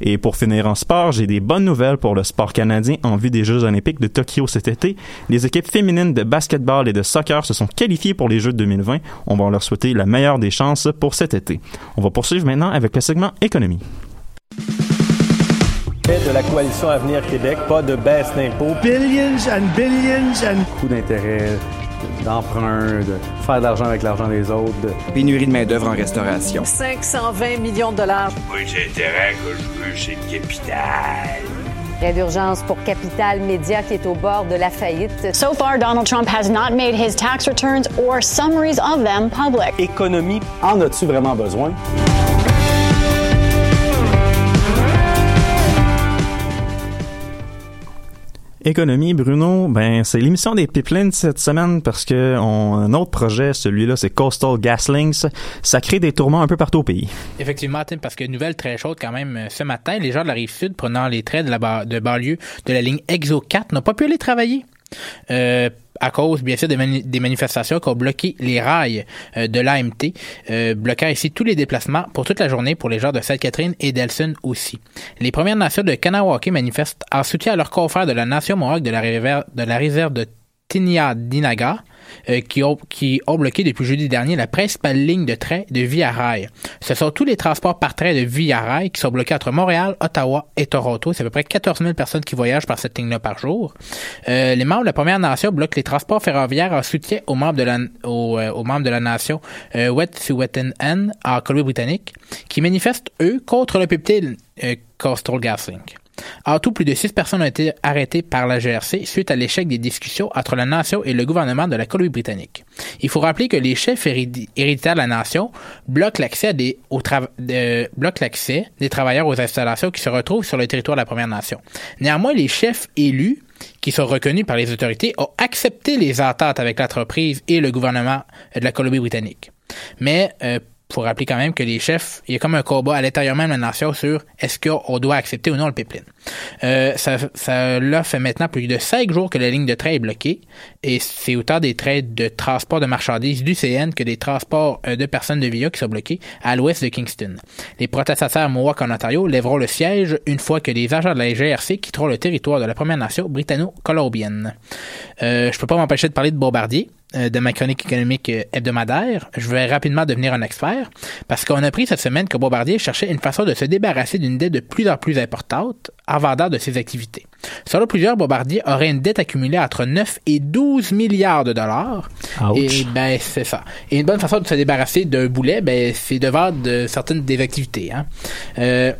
Et pour finir en sport, j'ai des bonnes nouvelles pour le sport canadien en vue des Jeux olympiques de Tokyo cet été. Les équipes féminines de basketball et de soccer se sont qualifiées pour les Jeux de 2020. On va leur souhaiter la meilleure des chances pour cet été. On va poursuivre maintenant avec le segment économie. de la coalition Avenir Québec, pas de baisse d'impôts. Billions and billions and... Coût d'intérêt, d'emprunt, de faire de l'argent avec l'argent des autres. Pénurie de main-d'œuvre en restauration. 520 millions de dollars. Moi, j'ai intérêt que je veux, c'est le capital. L'aide d'urgence pour Capital Média qui est au bord de la faillite. So far, Donald Trump has not made his tax returns or summaries of them public. Économie, en as-tu vraiment besoin? Économie, Bruno, ben c'est l'émission des pipelines cette semaine parce que on, un autre projet, celui-là, c'est Coastal GasLinks. Ça crée des tourments un peu partout au pays. Effectivement, Tim, parce que nouvelle très chaude quand même euh, ce matin, les gens de la rive sud prenant les traits de la ba- de banlieue de la ligne Exo 4 n'ont pas pu aller travailler. Euh, à cause, bien sûr, des, mani- des manifestations qui ont bloqué les rails euh, de l'AMT, euh, bloquant ici tous les déplacements pour toute la journée pour les gens de Sainte-Catherine et d'Elson aussi. Les Premières Nations de Kanawake manifestent en soutien à leurs confrères de la Nation Mohawk de la de, la réserve de Tinia-Dinaga, euh, qui, ont, qui ont bloqué depuis jeudi dernier la principale ligne de train de Via Rail. Ce sont tous les transports par train de Via Rail qui sont bloqués entre Montréal, Ottawa et Toronto. C'est à peu près 14 000 personnes qui voyagent par cette ligne-là par jour. Euh, les membres de la Première Nation bloquent les transports ferroviaires en soutien aux membres de la, aux, euh, aux membres de la nation euh, Wet'suwet'en en Colombie-Britannique, qui manifestent, eux, contre le pipeline euh, Coastal GasLink. En tout, plus de six personnes ont été arrêtées par la GRC suite à l'échec des discussions entre la nation et le gouvernement de la Colombie-Britannique. Il faut rappeler que les chefs hérédi- héréditaires de la nation bloquent l'accès des travailleurs aux installations qui se retrouvent sur le territoire de la Première Nation. Néanmoins, les chefs élus qui sont reconnus par les autorités ont accepté les ententes avec l'entreprise et le gouvernement de la Colombie-Britannique. Mais euh, faut rappeler quand même que les chefs, il y a comme un combat à l'intérieur même de la nation sur est-ce qu'on doit accepter ou non le pipeline. Euh, ça, ça là fait maintenant plus de cinq jours que la ligne de train est bloquée et c'est autant des trains de transport de marchandises du CN que des transports euh, de personnes de VIA qui sont bloqués à l'ouest de Kingston. Les protestataires Mohawk en Ontario lèveront le siège une fois que les agents de la GRC quitteront le territoire de la Première Nation britanno-colombienne. Euh, je peux pas m'empêcher de parler de Bombardier. Euh, de ma chronique économique euh, hebdomadaire, je vais rapidement devenir un expert parce qu'on a appris cette semaine que Bombardier cherchait une façon de se débarrasser d'une dette de plus en plus importante en vendant de ses activités. Selon plusieurs, Bombardier aurait une dette accumulée entre 9 et 12 milliards de dollars. Ouch. Et ben c'est ça. Et une bonne façon de se débarrasser d'un boulet, ben c'est de vendre de certaines des activités. Hein. Euh,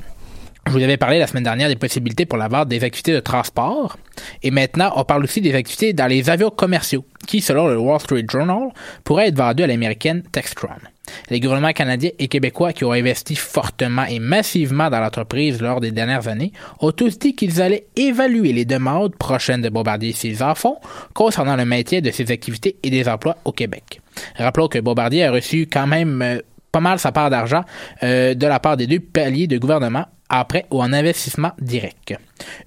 je vous avais parlé la semaine dernière des possibilités pour la vente des activités de transport. Et maintenant, on parle aussi des activités dans les avions commerciaux, qui, selon le Wall Street Journal, pourraient être vendus à l'américaine Textron. Les gouvernements canadiens et québécois qui ont investi fortement et massivement dans l'entreprise lors des dernières années ont tous dit qu'ils allaient évaluer les demandes prochaines de Bombardier et ses enfants concernant le maintien de ses activités et des emplois au Québec. Rappelons que Bombardier a reçu quand même euh, pas mal sa part d'argent euh, de la part des deux paliers de gouvernement en prêt ou en investissement direct.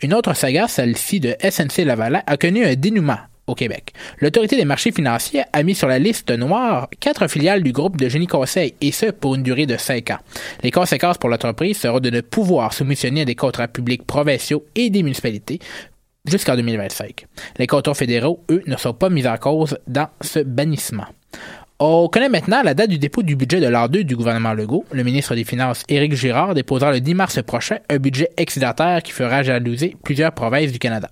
Une autre saga, celle-ci de SNC Lavalin, a connu un dénouement au Québec. L'autorité des marchés financiers a mis sur la liste noire quatre filiales du groupe de génie conseil, et ce pour une durée de cinq ans. Les conséquences pour l'entreprise seront de ne pouvoir soumissionner à des contrats publics provinciaux et des municipalités jusqu'en 2025. Les cantons fédéraux, eux, ne sont pas mis en cause dans ce bannissement. On connaît maintenant la date du dépôt du budget de l'an 2 du gouvernement Legault. Le ministre des Finances, Éric Girard, déposera le 10 mars prochain un budget excédentaire qui fera jalouser plusieurs provinces du Canada.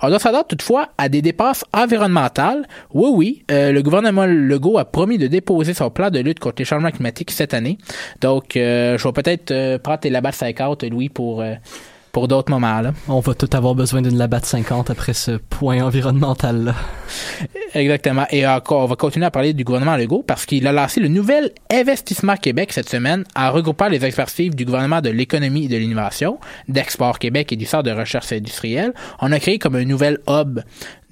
On doit s'attendre toutefois à des dépenses environnementales. Oui, oui, euh, le gouvernement Legault a promis de déposer son plan de lutte contre les changements climatiques cette année. Donc, euh, je vais peut-être euh, prendre tes labats 50, Louis, pour... pour d'autres moments. Là. On va tout avoir besoin d'une Labatt 50 après ce point environnemental-là. Exactement. Et encore, on va continuer à parler du gouvernement Legault parce qu'il a lancé le nouvel Investissement Québec cette semaine en regroupant les expertises du gouvernement de l'économie et de l'innovation, d'Export Québec et du Centre de recherche industrielle. On a créé comme un nouvel hub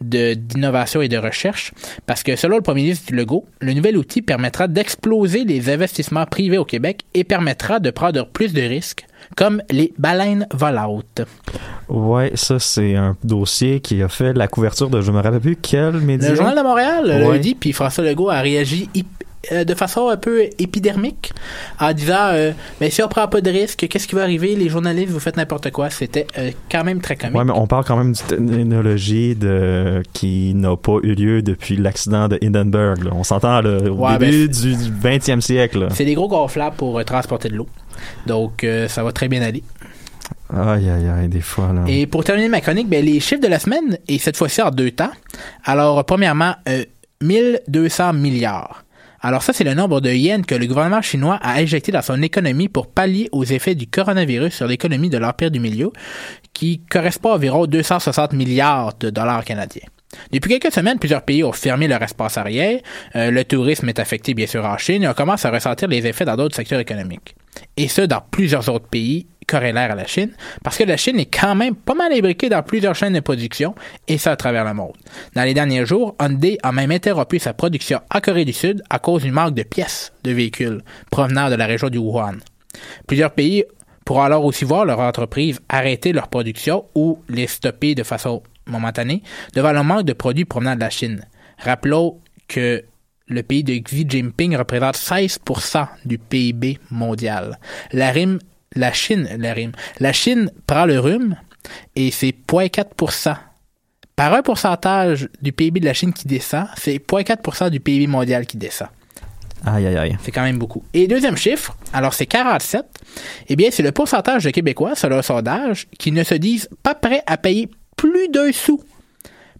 d'innovation et de recherche parce que selon le premier ministre Legault, le nouvel outil permettra d'exploser les investissements privés au Québec et permettra de prendre plus de risques comme les baleines volantes. Ouais, ça, c'est un dossier qui a fait la couverture de je me rappelle plus quel média. Le Journal de Montréal Ouais. l'a dit, puis François Legault a réagi euh, de façon un peu épidermique en disant euh, mais si on prend pas de risque, qu'est-ce qui va arriver? Les journalistes, vous faites n'importe quoi. C'était euh, quand même très comique. Ouais, mais on parle quand même d'une technologie de, qui n'a pas eu lieu depuis l'accident de Hindenburg. là. On s'entend au Ouais, début ben, du 20e siècle. C'est des gros gonflables pour transporter de l'eau. Donc, euh, ça va très bien aller. Aïe, aïe, aïe, des fois. Là. Et pour terminer ma chronique, ben, les chiffres de la semaine, et cette fois-ci en deux temps. Alors, premièrement, euh, 1200 milliards. Alors ça, c'est le nombre de yens que le gouvernement chinois a injecté dans son économie pour pallier aux effets du coronavirus sur l'économie de l'Empire du Milieu, qui correspond à environ 260 milliards de dollars canadiens. Depuis quelques semaines, plusieurs pays ont fermé leur espace arrière. Euh, le tourisme est affecté bien sûr en Chine et on commence à ressentir les effets dans d'autres secteurs économiques. Et ce, dans plusieurs autres pays corrélaires à la Chine, parce que la Chine est quand même pas mal imbriquée dans plusieurs chaînes de production, et ça à travers le monde. Dans les derniers jours, Hyundai a même interrompu sa production en Corée du Sud à cause du manque de pièces de véhicules provenant de la région du Wuhan. Plusieurs pays pourront alors aussi voir leur entreprise arrêter leur production ou les stopper de façon momentanée devant le manque de produits provenant de la Chine. Rappelons que le pays de Xi Jinping représente 16% du PIB mondial. La rime, la Chine, la rime, la Chine prend le rhume et c'est 0,4%. Par un pourcentage du PIB de la Chine qui descend, c'est 0,4% du PIB mondial qui descend. Aïe, aïe, aïe. C'est quand même beaucoup. Et deuxième chiffre, alors c'est 47, eh bien c'est le pourcentage de Québécois, selon un sondage, qui ne se disent pas prêts à payer plus d'un sou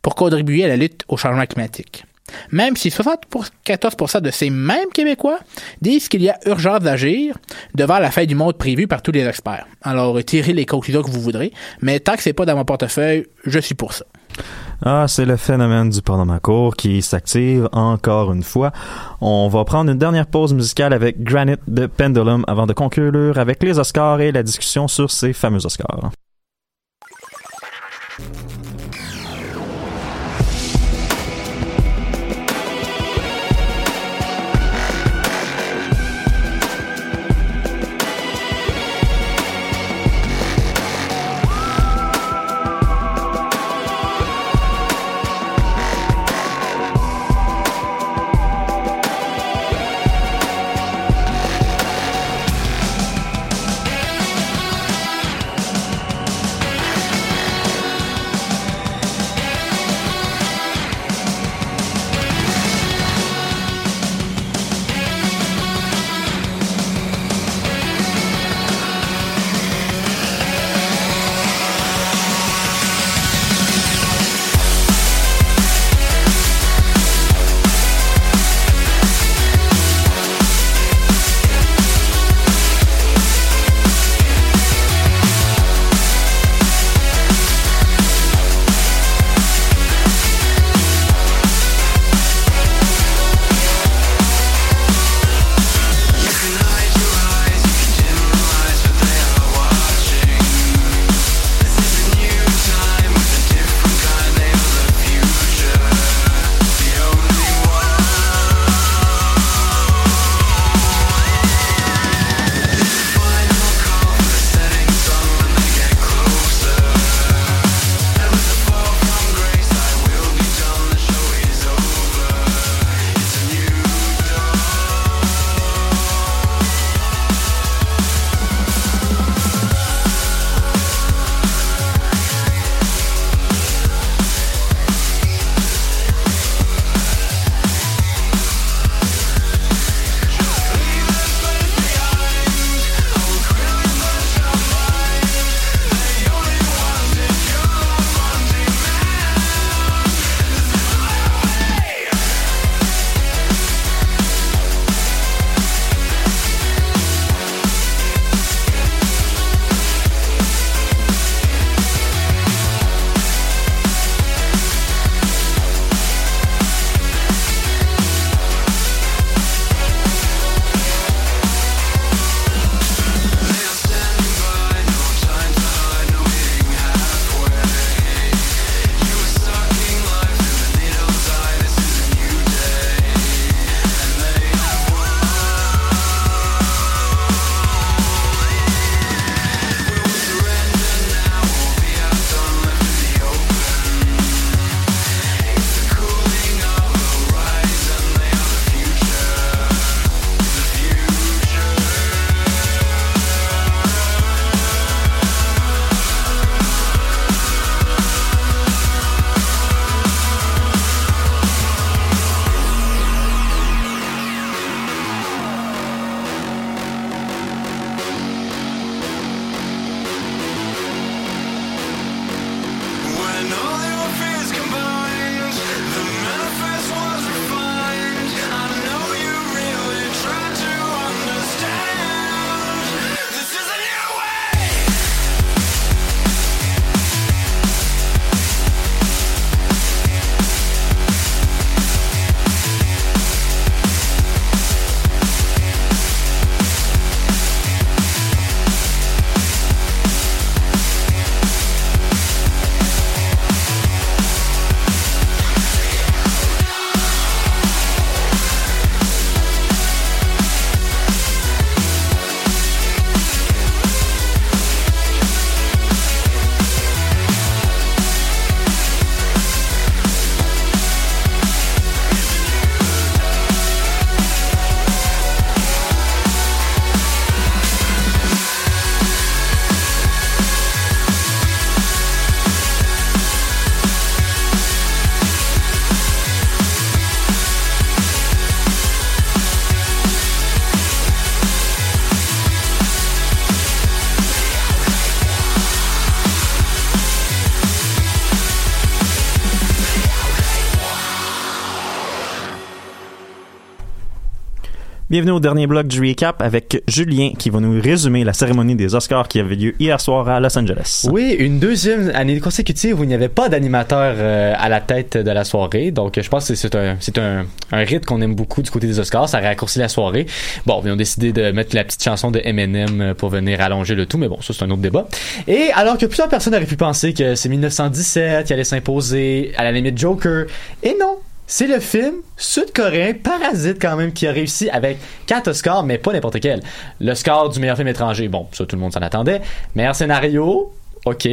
pour contribuer à la lutte au changement climatique. Même si 74% de ces mêmes Québécois disent qu'il y a urgence d'agir devant la fin du monde prévue par tous les experts. Alors, tirez les conclusions que vous voudrez, mais tant que c'est pas dans mon portefeuille, je suis pour ça. Ah, c'est le phénomène du porno ma cour qui s'active encore une fois. On va prendre une dernière pause musicale avec Granite de Pendulum avant de conclure avec les Oscars et la discussion sur ces fameux Oscars. Bienvenue au dernier bloc du recap avec Julien qui va nous résumer la cérémonie des Oscars qui avait lieu hier soir à Los Angeles. Oui, une deuxième année consécutive où il n'y avait pas d'animateur euh, à la tête de la soirée. Donc, je pense que c'est un, un, un rythme qu'on aime beaucoup du côté des Oscars. Ça raccourcit la soirée. Bon, ils ont décidé de mettre la petite chanson de Eminem pour venir allonger le tout, mais bon, ça c'est un autre débat. Et alors que plusieurs personnes auraient pu penser que c'est 1917 qui allait s'imposer, à la limite Joker, et non, c'est le film sud-coréen Parasite quand même qui a réussi avec quatre Oscars, mais pas n'importe quel. L'Oscar du meilleur film étranger, bon, ça tout le monde s'en attendait. Meilleur scénario, ok.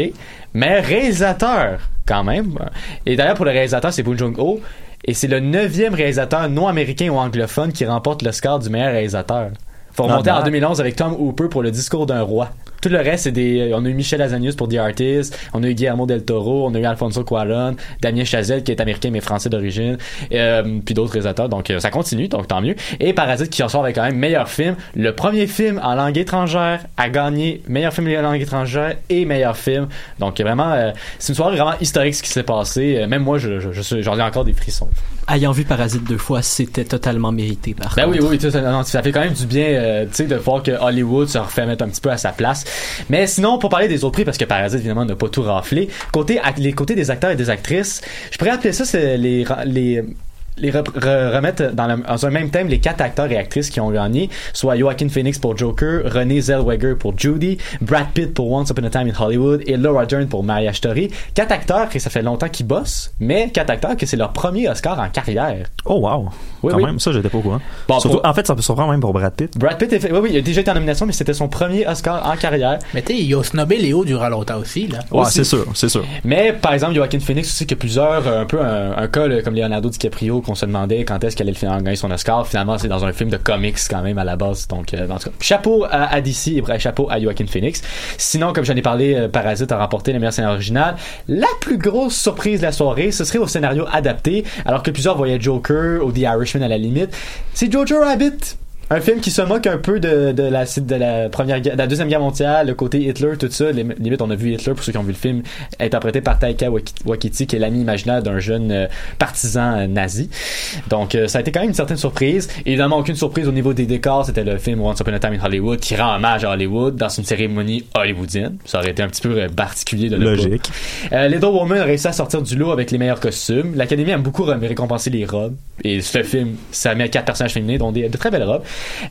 Meilleur réalisateur, quand même. Et d'ailleurs pour le réalisateur, c'est Bong Joon-ho. Et c'est le neuvième réalisateur non américain ou anglophone qui remporte l'Oscar du meilleur réalisateur. Faut remonter en bad. 2011 avec Tom Hooper pour le discours d'un roi. Tout le reste, c'est des. On a eu Michel Azanius pour The Artist, on a eu Guillermo del Toro, on a eu Alfonso Cuarón, Damien Chazelle qui est américain mais français d'origine, euh, puis d'autres réalisateurs. Donc euh, ça continue, donc tant mieux. Et Parasite qui en sort avec quand même meilleur film. Le premier film en langue étrangère a gagné meilleur film en langue étrangère et meilleur film. Donc vraiment, euh, c'est une soirée vraiment historique ce qui s'est passé. Euh, même moi, je, je, je j'en ai encore des frissons. Ayant vu Parasite deux fois, c'était totalement mérité par Ben contre. oui, oui, ça, non, ça fait quand même du bien, euh, tu sais, de voir que Hollywood se refait mettre un petit peu à sa place. Mais sinon, pour parler des autres prix, parce que Parasite, évidemment, n'a pas tout raflé, côté, les côtés des acteurs et des actrices, je pourrais appeler ça, les, les, les re- re- remettre dans, le- dans un même thème les quatre acteurs et actrices qui ont gagné, soit Joaquin Phoenix pour Joker, Renée Zellweger pour Judy, Brad Pitt pour Once Upon a Time in Hollywood et Laura Dern pour Mariage Story. Quatre acteurs que ça fait longtemps qu'ils bossent, mais quatre acteurs que c'est leur premier Oscar en carrière. Oh wow! Oui, Quand oui. même, ça j'étais pas au courant. Bon, Surtout, pour- en fait, ça peut surprendre même pour Brad Pitt. Brad Pitt, fait- oui, oui, il a déjà été en nomination, mais c'était son premier Oscar en carrière. Mais tu sais, il a snobé Léo durant longtemps aussi, là. Ouais, c'est sûr, c'est sûr. Mais par exemple, Joaquin Phoenix aussi que plusieurs, euh, un peu un, un cas là, comme Leonardo DiCaprio qu'on se demandait quand est-ce qu'elle allait finalement gagner son Oscar. Finalement, c'est dans un film de comics quand même à la base. Donc, euh, en tout cas, chapeau à, à DC et bref, chapeau à Joaquin Phoenix. Sinon, comme j'en ai parlé, euh, Parasite a remporté le meilleur scénario original. La plus grosse surprise de la soirée, ce serait au scénario adapté, alors que plusieurs voyaient Joker ou The Irishman à la limite. C'est Jojo Rabbit. Un film qui se moque un peu de, de la de la première de la deuxième guerre mondiale, le côté Hitler, tout ça. Les- Limite, on a vu Hitler pour ceux qui ont vu le film, interprété par Taika Waititi, qui est l'ami imaginaire d'un jeune euh, partisan euh, nazi. Donc, euh, ça a été quand même une certaine surprise. Évidemment, aucune surprise au niveau des décors. C'était le film Once Upon a Time in Hollywood qui rend hommage à Hollywood dans une cérémonie hollywoodienne. Ça aurait été un petit peu particulier de le Logique. euh, Little Woman a réussi à sortir du lot avec les meilleurs costumes. L'Académie aime beaucoup ré- récompenser les robes. Et ce film, ça met quatre personnages féminins, dont des, de très belles robes.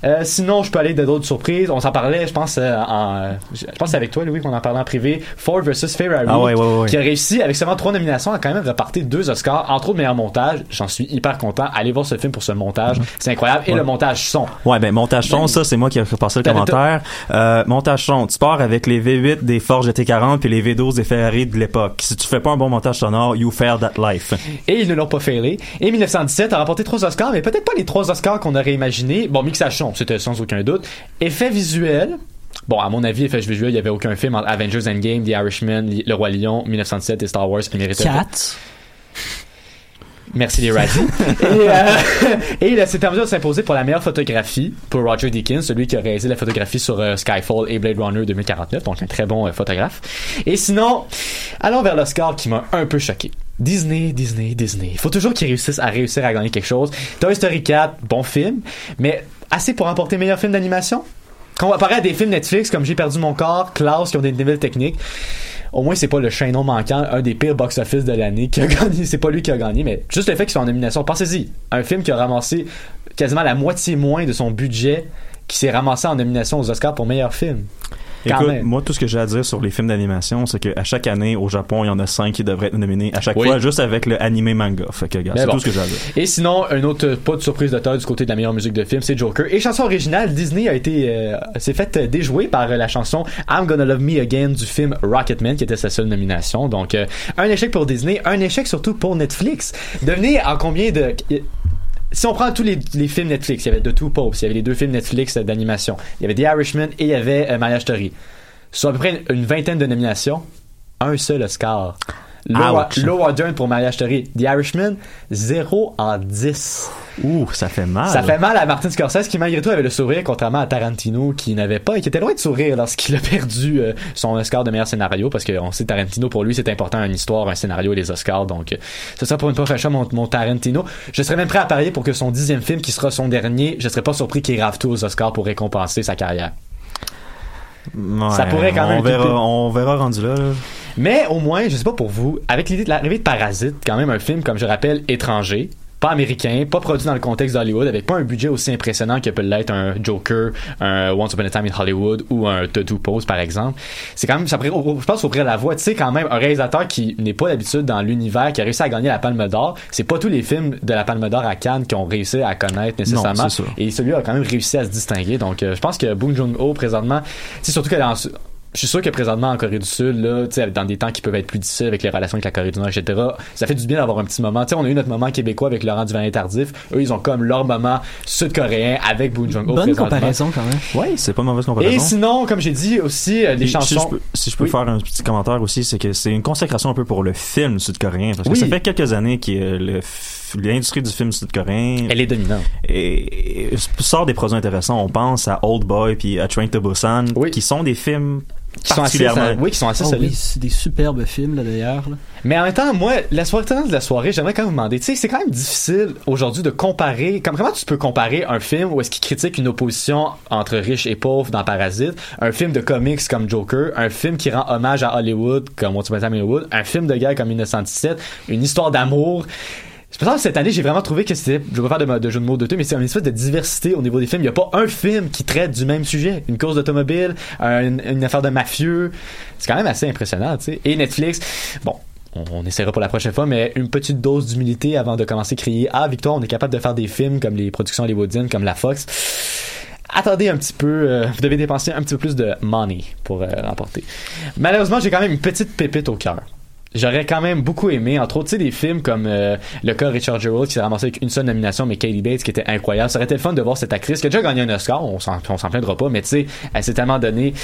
Euh, sinon, je peux aller de d'autres surprises. On s'en parlait, je pense, euh, en, je pense avec toi, Louis, qu'on en parlait en privé. Ford vs. Ferrari. Ah ouais, ouais, ouais. Qui a réussi, avec seulement trois nominations, à quand même repartir deux Oscars, entre autres meilleur montage. J'en suis hyper content. Allez voir ce film pour ce montage. C'est incroyable. Et le montage son. Ouais, ben montage son, ça c'est moi qui ai passé le commentaire. Euh, montage son, tu pars avec les V8 des Ford GT40 puis les V12 des Ferrari de l'époque. Si tu fais pas un bon montage sonore, you fail that life. Et ils ne l'ont pas failé. Et 1917 a remporté trois Oscars, mais peut-être pas les trois Oscars qu'on aurait imaginé. Bon, mixage son, c'était sans aucun doute. Effet visuel. Bon, à mon avis, effet visuel, il y avait aucun film entre Avengers Endgame, The Irishman, Le Roi Lion, 1917 et Star Wars qui méritait. Cats? Merci les Razzies. et euh, et il a- s'est mesure de s'imposer pour la meilleure photographie pour Roger Deakins, celui qui a réalisé la photographie sur euh, Skyfall et Blade Runner 2049, donc un très bon euh, photographe. Et sinon, allons vers l'Oscar qui m'a un peu choqué. Disney, Disney, Disney. Il faut toujours qu'ils réussissent à réussir à gagner quelque chose. Toy Story 4, bon film, mais assez pour remporter meilleur film d'animation? Comparé à des films Netflix comme J'ai perdu mon corps, Klaus qui ont des nouvelles techniques, au moins c'est pas le chaînon manquant, un des pires box-office de l'année qui a gagné. C'est pas lui qui a gagné, mais juste le fait qu'ils soient en nomination. Pensez-y, un film qui a ramassé quasiment la moitié moins de son budget, qui s'est ramassé en nomination aux Oscars pour meilleur film. Écoute, même. moi, tout ce que j'ai à dire sur les films d'animation, c'est qu'à chaque année, au Japon, il y en a cinq qui devraient être nominés à chaque Oui. fois, juste avec le animé manga. Fait que, regarde, c'est bon. tout ce que j'ai à dire. Et sinon, un autre pas de surprise d'auteur du côté de la meilleure musique de film, c'est Joker. Et chanson originale, Disney a été euh, s'est fait euh, déjouer par euh, la chanson I'm Gonna Love Me Again du film Rocketman, qui était sa seule nomination. Donc, euh, un échec pour Disney, un échec surtout pour Netflix. Devenez en combien de si on prend tous les, films Netflix, il y avait The Two Popes, il y avait les deux films Netflix euh, d'animation, il y avait The Irishman et il y avait euh, Marriage Story. Sur à peu près une vingtaine de nominations, un seul Oscar. Law Order pour Maria Story. The Irishman, 0 en 10. Ouh, ça fait mal. Ça fait mal à Martin Scorsese qui malgré tout avait le sourire contrairement à Tarantino qui n'avait pas qui était loin de sourire lorsqu'il a perdu euh, son Oscar de meilleur scénario parce qu'on sait Tarantino pour lui c'est important une histoire un scénario les Oscars donc euh, ce sera pour une prochaine fois mon, mon Tarantino je serais même prêt à parier pour que son dixième film qui sera son dernier je serais pas surpris qu'il grave tout aux Oscars pour récompenser sa carrière Ouais, ça pourrait quand même On verra, on verra rendu là. là. Mais au moins, je sais pas pour vous, avec l'idée de l'arrivée de Parasite, quand même un film, comme je rappelle, étranger, pas américain, pas produit dans le contexte d'Hollywood, avec pas un budget aussi impressionnant que peut l'être un Joker, un Once Upon a Time in Hollywood ou un The Two Pose par exemple. C'est quand même, ça je pense, ouvrir la voie. Tu sais, quand même, un réalisateur qui n'est pas d'habitude dans l'univers, qui a réussi à gagner la Palme d'Or, c'est pas tous les films de la Palme d'Or à Cannes qui ont réussi à connaître nécessairement. c'est. Et celui-là a quand même réussi à se distinguer. Donc, euh, je pense que Bong Joon-ho, présentement, sais, surtout que dans, je suis sûr que présentement en Corée du Sud, là, tu sais, dans des temps qui peuvent être plus difficiles avec les relations avec la Corée du Nord, etc., ça fait du bien d'avoir un petit moment. Tu sais, on a eu notre moment québécois avec Laurent Duvernay Tardif. Eux, ils ont comme leur moment sud-coréen avec Bong Joon-ho. Bonne comparaison quand même. Ouais, c'est pas une mauvaise comparaison. Et sinon, comme j'ai dit aussi, euh, les chansons. Si je peux, si je peux Oui. faire un petit commentaire aussi, c'est que c'est une consécration un peu pour le film sud-coréen. Parce que Oui. ça fait quelques années que l'industrie du film sud-coréen. Elle est dominante. Et, et sort des produits intéressants. On pense à Old Boy puis à Train to Busan, qui sont des films Qui sont assez, particulièrement. oui, qui sont assez Ah solides. oui, c'est des superbes films là d'ailleurs. Mais en même temps, moi, la soirée de la soirée, j'aimerais quand même vous demander, tu sais, c'est quand même difficile aujourd'hui de comparer, comme comment tu peux comparer un film où est-ce qu'il critique une opposition entre riches et pauvres dans Parasite, un film de comics comme Joker, un film qui rend hommage à Hollywood comme Once Upon a Time Hollywood, un film de guerre comme 1917, une histoire d'amour. Que cette année, j'ai vraiment trouvé que c'était, je vais pas faire de, de jeu de mots de tout, mais c'est une espèce de diversité au niveau des films. Il n'y a pas un film qui traite du même sujet. Une course d'automobile, un- une, affaire de mafieux. C'est quand même assez impressionnant, tu sais. Et Netflix, bon, on, on essaiera pour la prochaine fois, mais une petite dose d'humilité avant de commencer à crier Ah, Victoire, on est capable de faire des films comme les productions hollywoodiennes, comme la Fox. Attendez un petit peu, euh, vous devez dépenser un petit peu plus de money pour euh, remporter. Malheureusement, j'ai quand même une petite pépite au cœur. J'aurais quand même beaucoup aimé, entre autres, tu sais, des films comme euh, le cas Richard Jewell qui s'est ramassé avec une seule nomination, mais Katie Bates qui était incroyable. Ça aurait été le fun de voir cette actrice qui a déjà gagné un Oscar, on s'en, on s'en plaindra pas, mais tu sais, elle s'est tellement donné.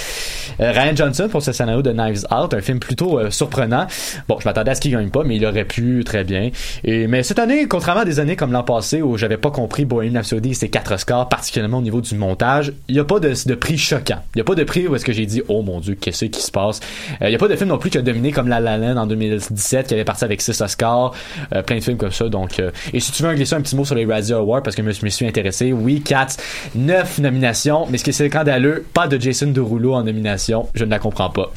Euh, Ryan Johnson pour ce scénario de Knives Out, un film plutôt euh, surprenant. Bon, je m'attendais à ce qu'il gagne pas, mais il aurait pu très bien. Et mais cette année, contrairement à des années comme l'an passé où j'avais pas compris Bohemian Rhapsody et ses quatre Oscars, particulièrement au niveau du montage, il y a pas de, prix choquant. Il y a pas de prix où est-ce que j'ai dit oh mon dieu, qu'est-ce qui se passe. Euh, Il y a pas de film non plus qui a dominé comme La La Land en 2017 qui avait parti avec 6 Oscars, euh, plein de films comme ça. Donc, euh, et si tu veux en glisser un petit mot sur les Razzie Awards parce que je me, suis intéressé, oui, 4, 9 nominations, mais ce qui est scandaleux, pas de Jason Derulo en nomination, je ne la comprends pas.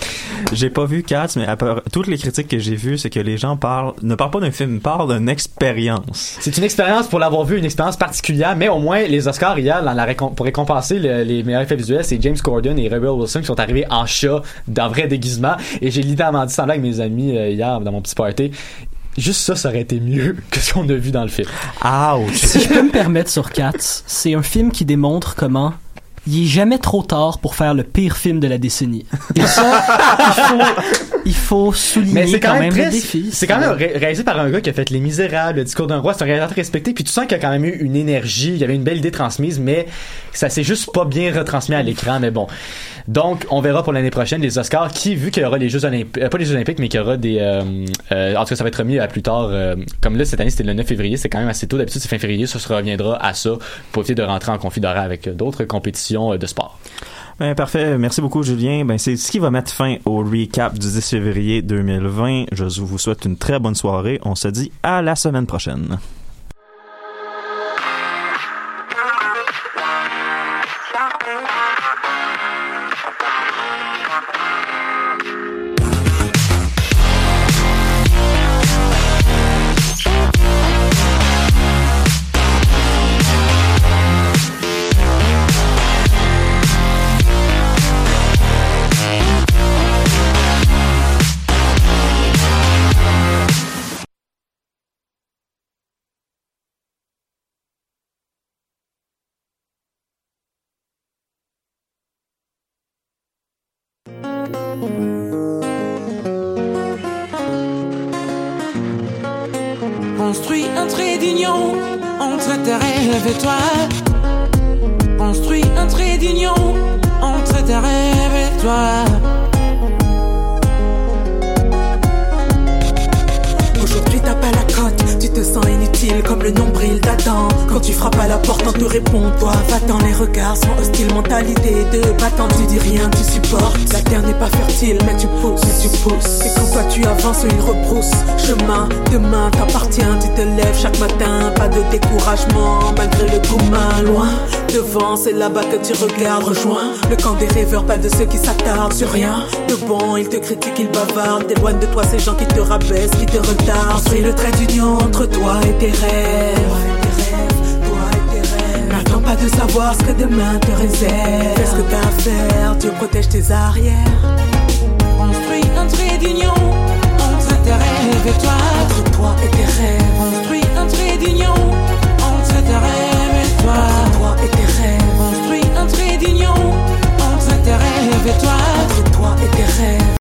J'ai pas vu Cats, mais à part- toutes les critiques que j'ai vues, c'est que les gens parlent, ne parlent pas d'un film, parlent d'une expérience. C'est une expérience pour l'avoir vu, une expérience particulière, mais au moins les Oscars hier, dans la récom- pour récompenser le- les meilleurs effets visuels, c'est James Corden et Rebel Wilson qui sont arrivés en chat, dans vrai déguisement, et j'ai littéralement dit semblant avec mes amis euh, hier dans mon petit party. Juste ça, ça aurait été mieux que ce qu'on a vu dans le film. Ouch! Si je peux me permettre sur Cats, c'est un film qui démontre comment il est jamais trop tard pour faire le pire film de la décennie. Et ça, il faut, il faut souligner Mais quand, même, le défi. C'est quand même ré- réalisé par un gars qui a fait Les Misérables, Le Discours d'un roi. C'est un réalisateur respecté. Puis tu sens qu'il y a quand même eu une énergie. Il y avait une belle idée transmise, mais ça s'est juste pas bien retransmis à l'écran. Mais bon. Donc, on verra pour l'année prochaine les Oscars qui, vu qu'il y aura les Jeux Olympiques, pas les Jeux Olympiques, mais qu'il y aura des, euh, euh, en tout cas, ça va être remis à plus tard. euh, comme là, cette année, c'était le 9 février. C'est quand même assez tôt. D'habitude, c'est fin février. Ça se reviendra à ça pour éviter de rentrer en conflit d'horaire avec euh, d'autres compétitions euh, de sport. Ben, parfait. Merci beaucoup, Julien. Ben, c'est ce qui va mettre fin au recap du 10 février 2020. Je vous souhaite une très bonne soirée. On se dit à la semaine prochaine. petit regard rejoint le camp des rêveurs, pas de ceux qui s'attardent sur rien. De bon, ils te critiquent, ils bavardent, éloignent de toi ces gens qui te rabaissent, qui te retardent. Construis le trait d'union entre toi et tes rêves N'attends pas de savoir ce que demain te réserve. Qu'est-ce que t'as à faire, Dieu protège tes arrières. Construis un trait d'union entre tes rêves et toi. Entre toi et tes rêves. Construis un trait d'union entre tes rêves et toi. Entre toi et tes rêves d'union entre tes rêves et toi, entre toi et tes rêves.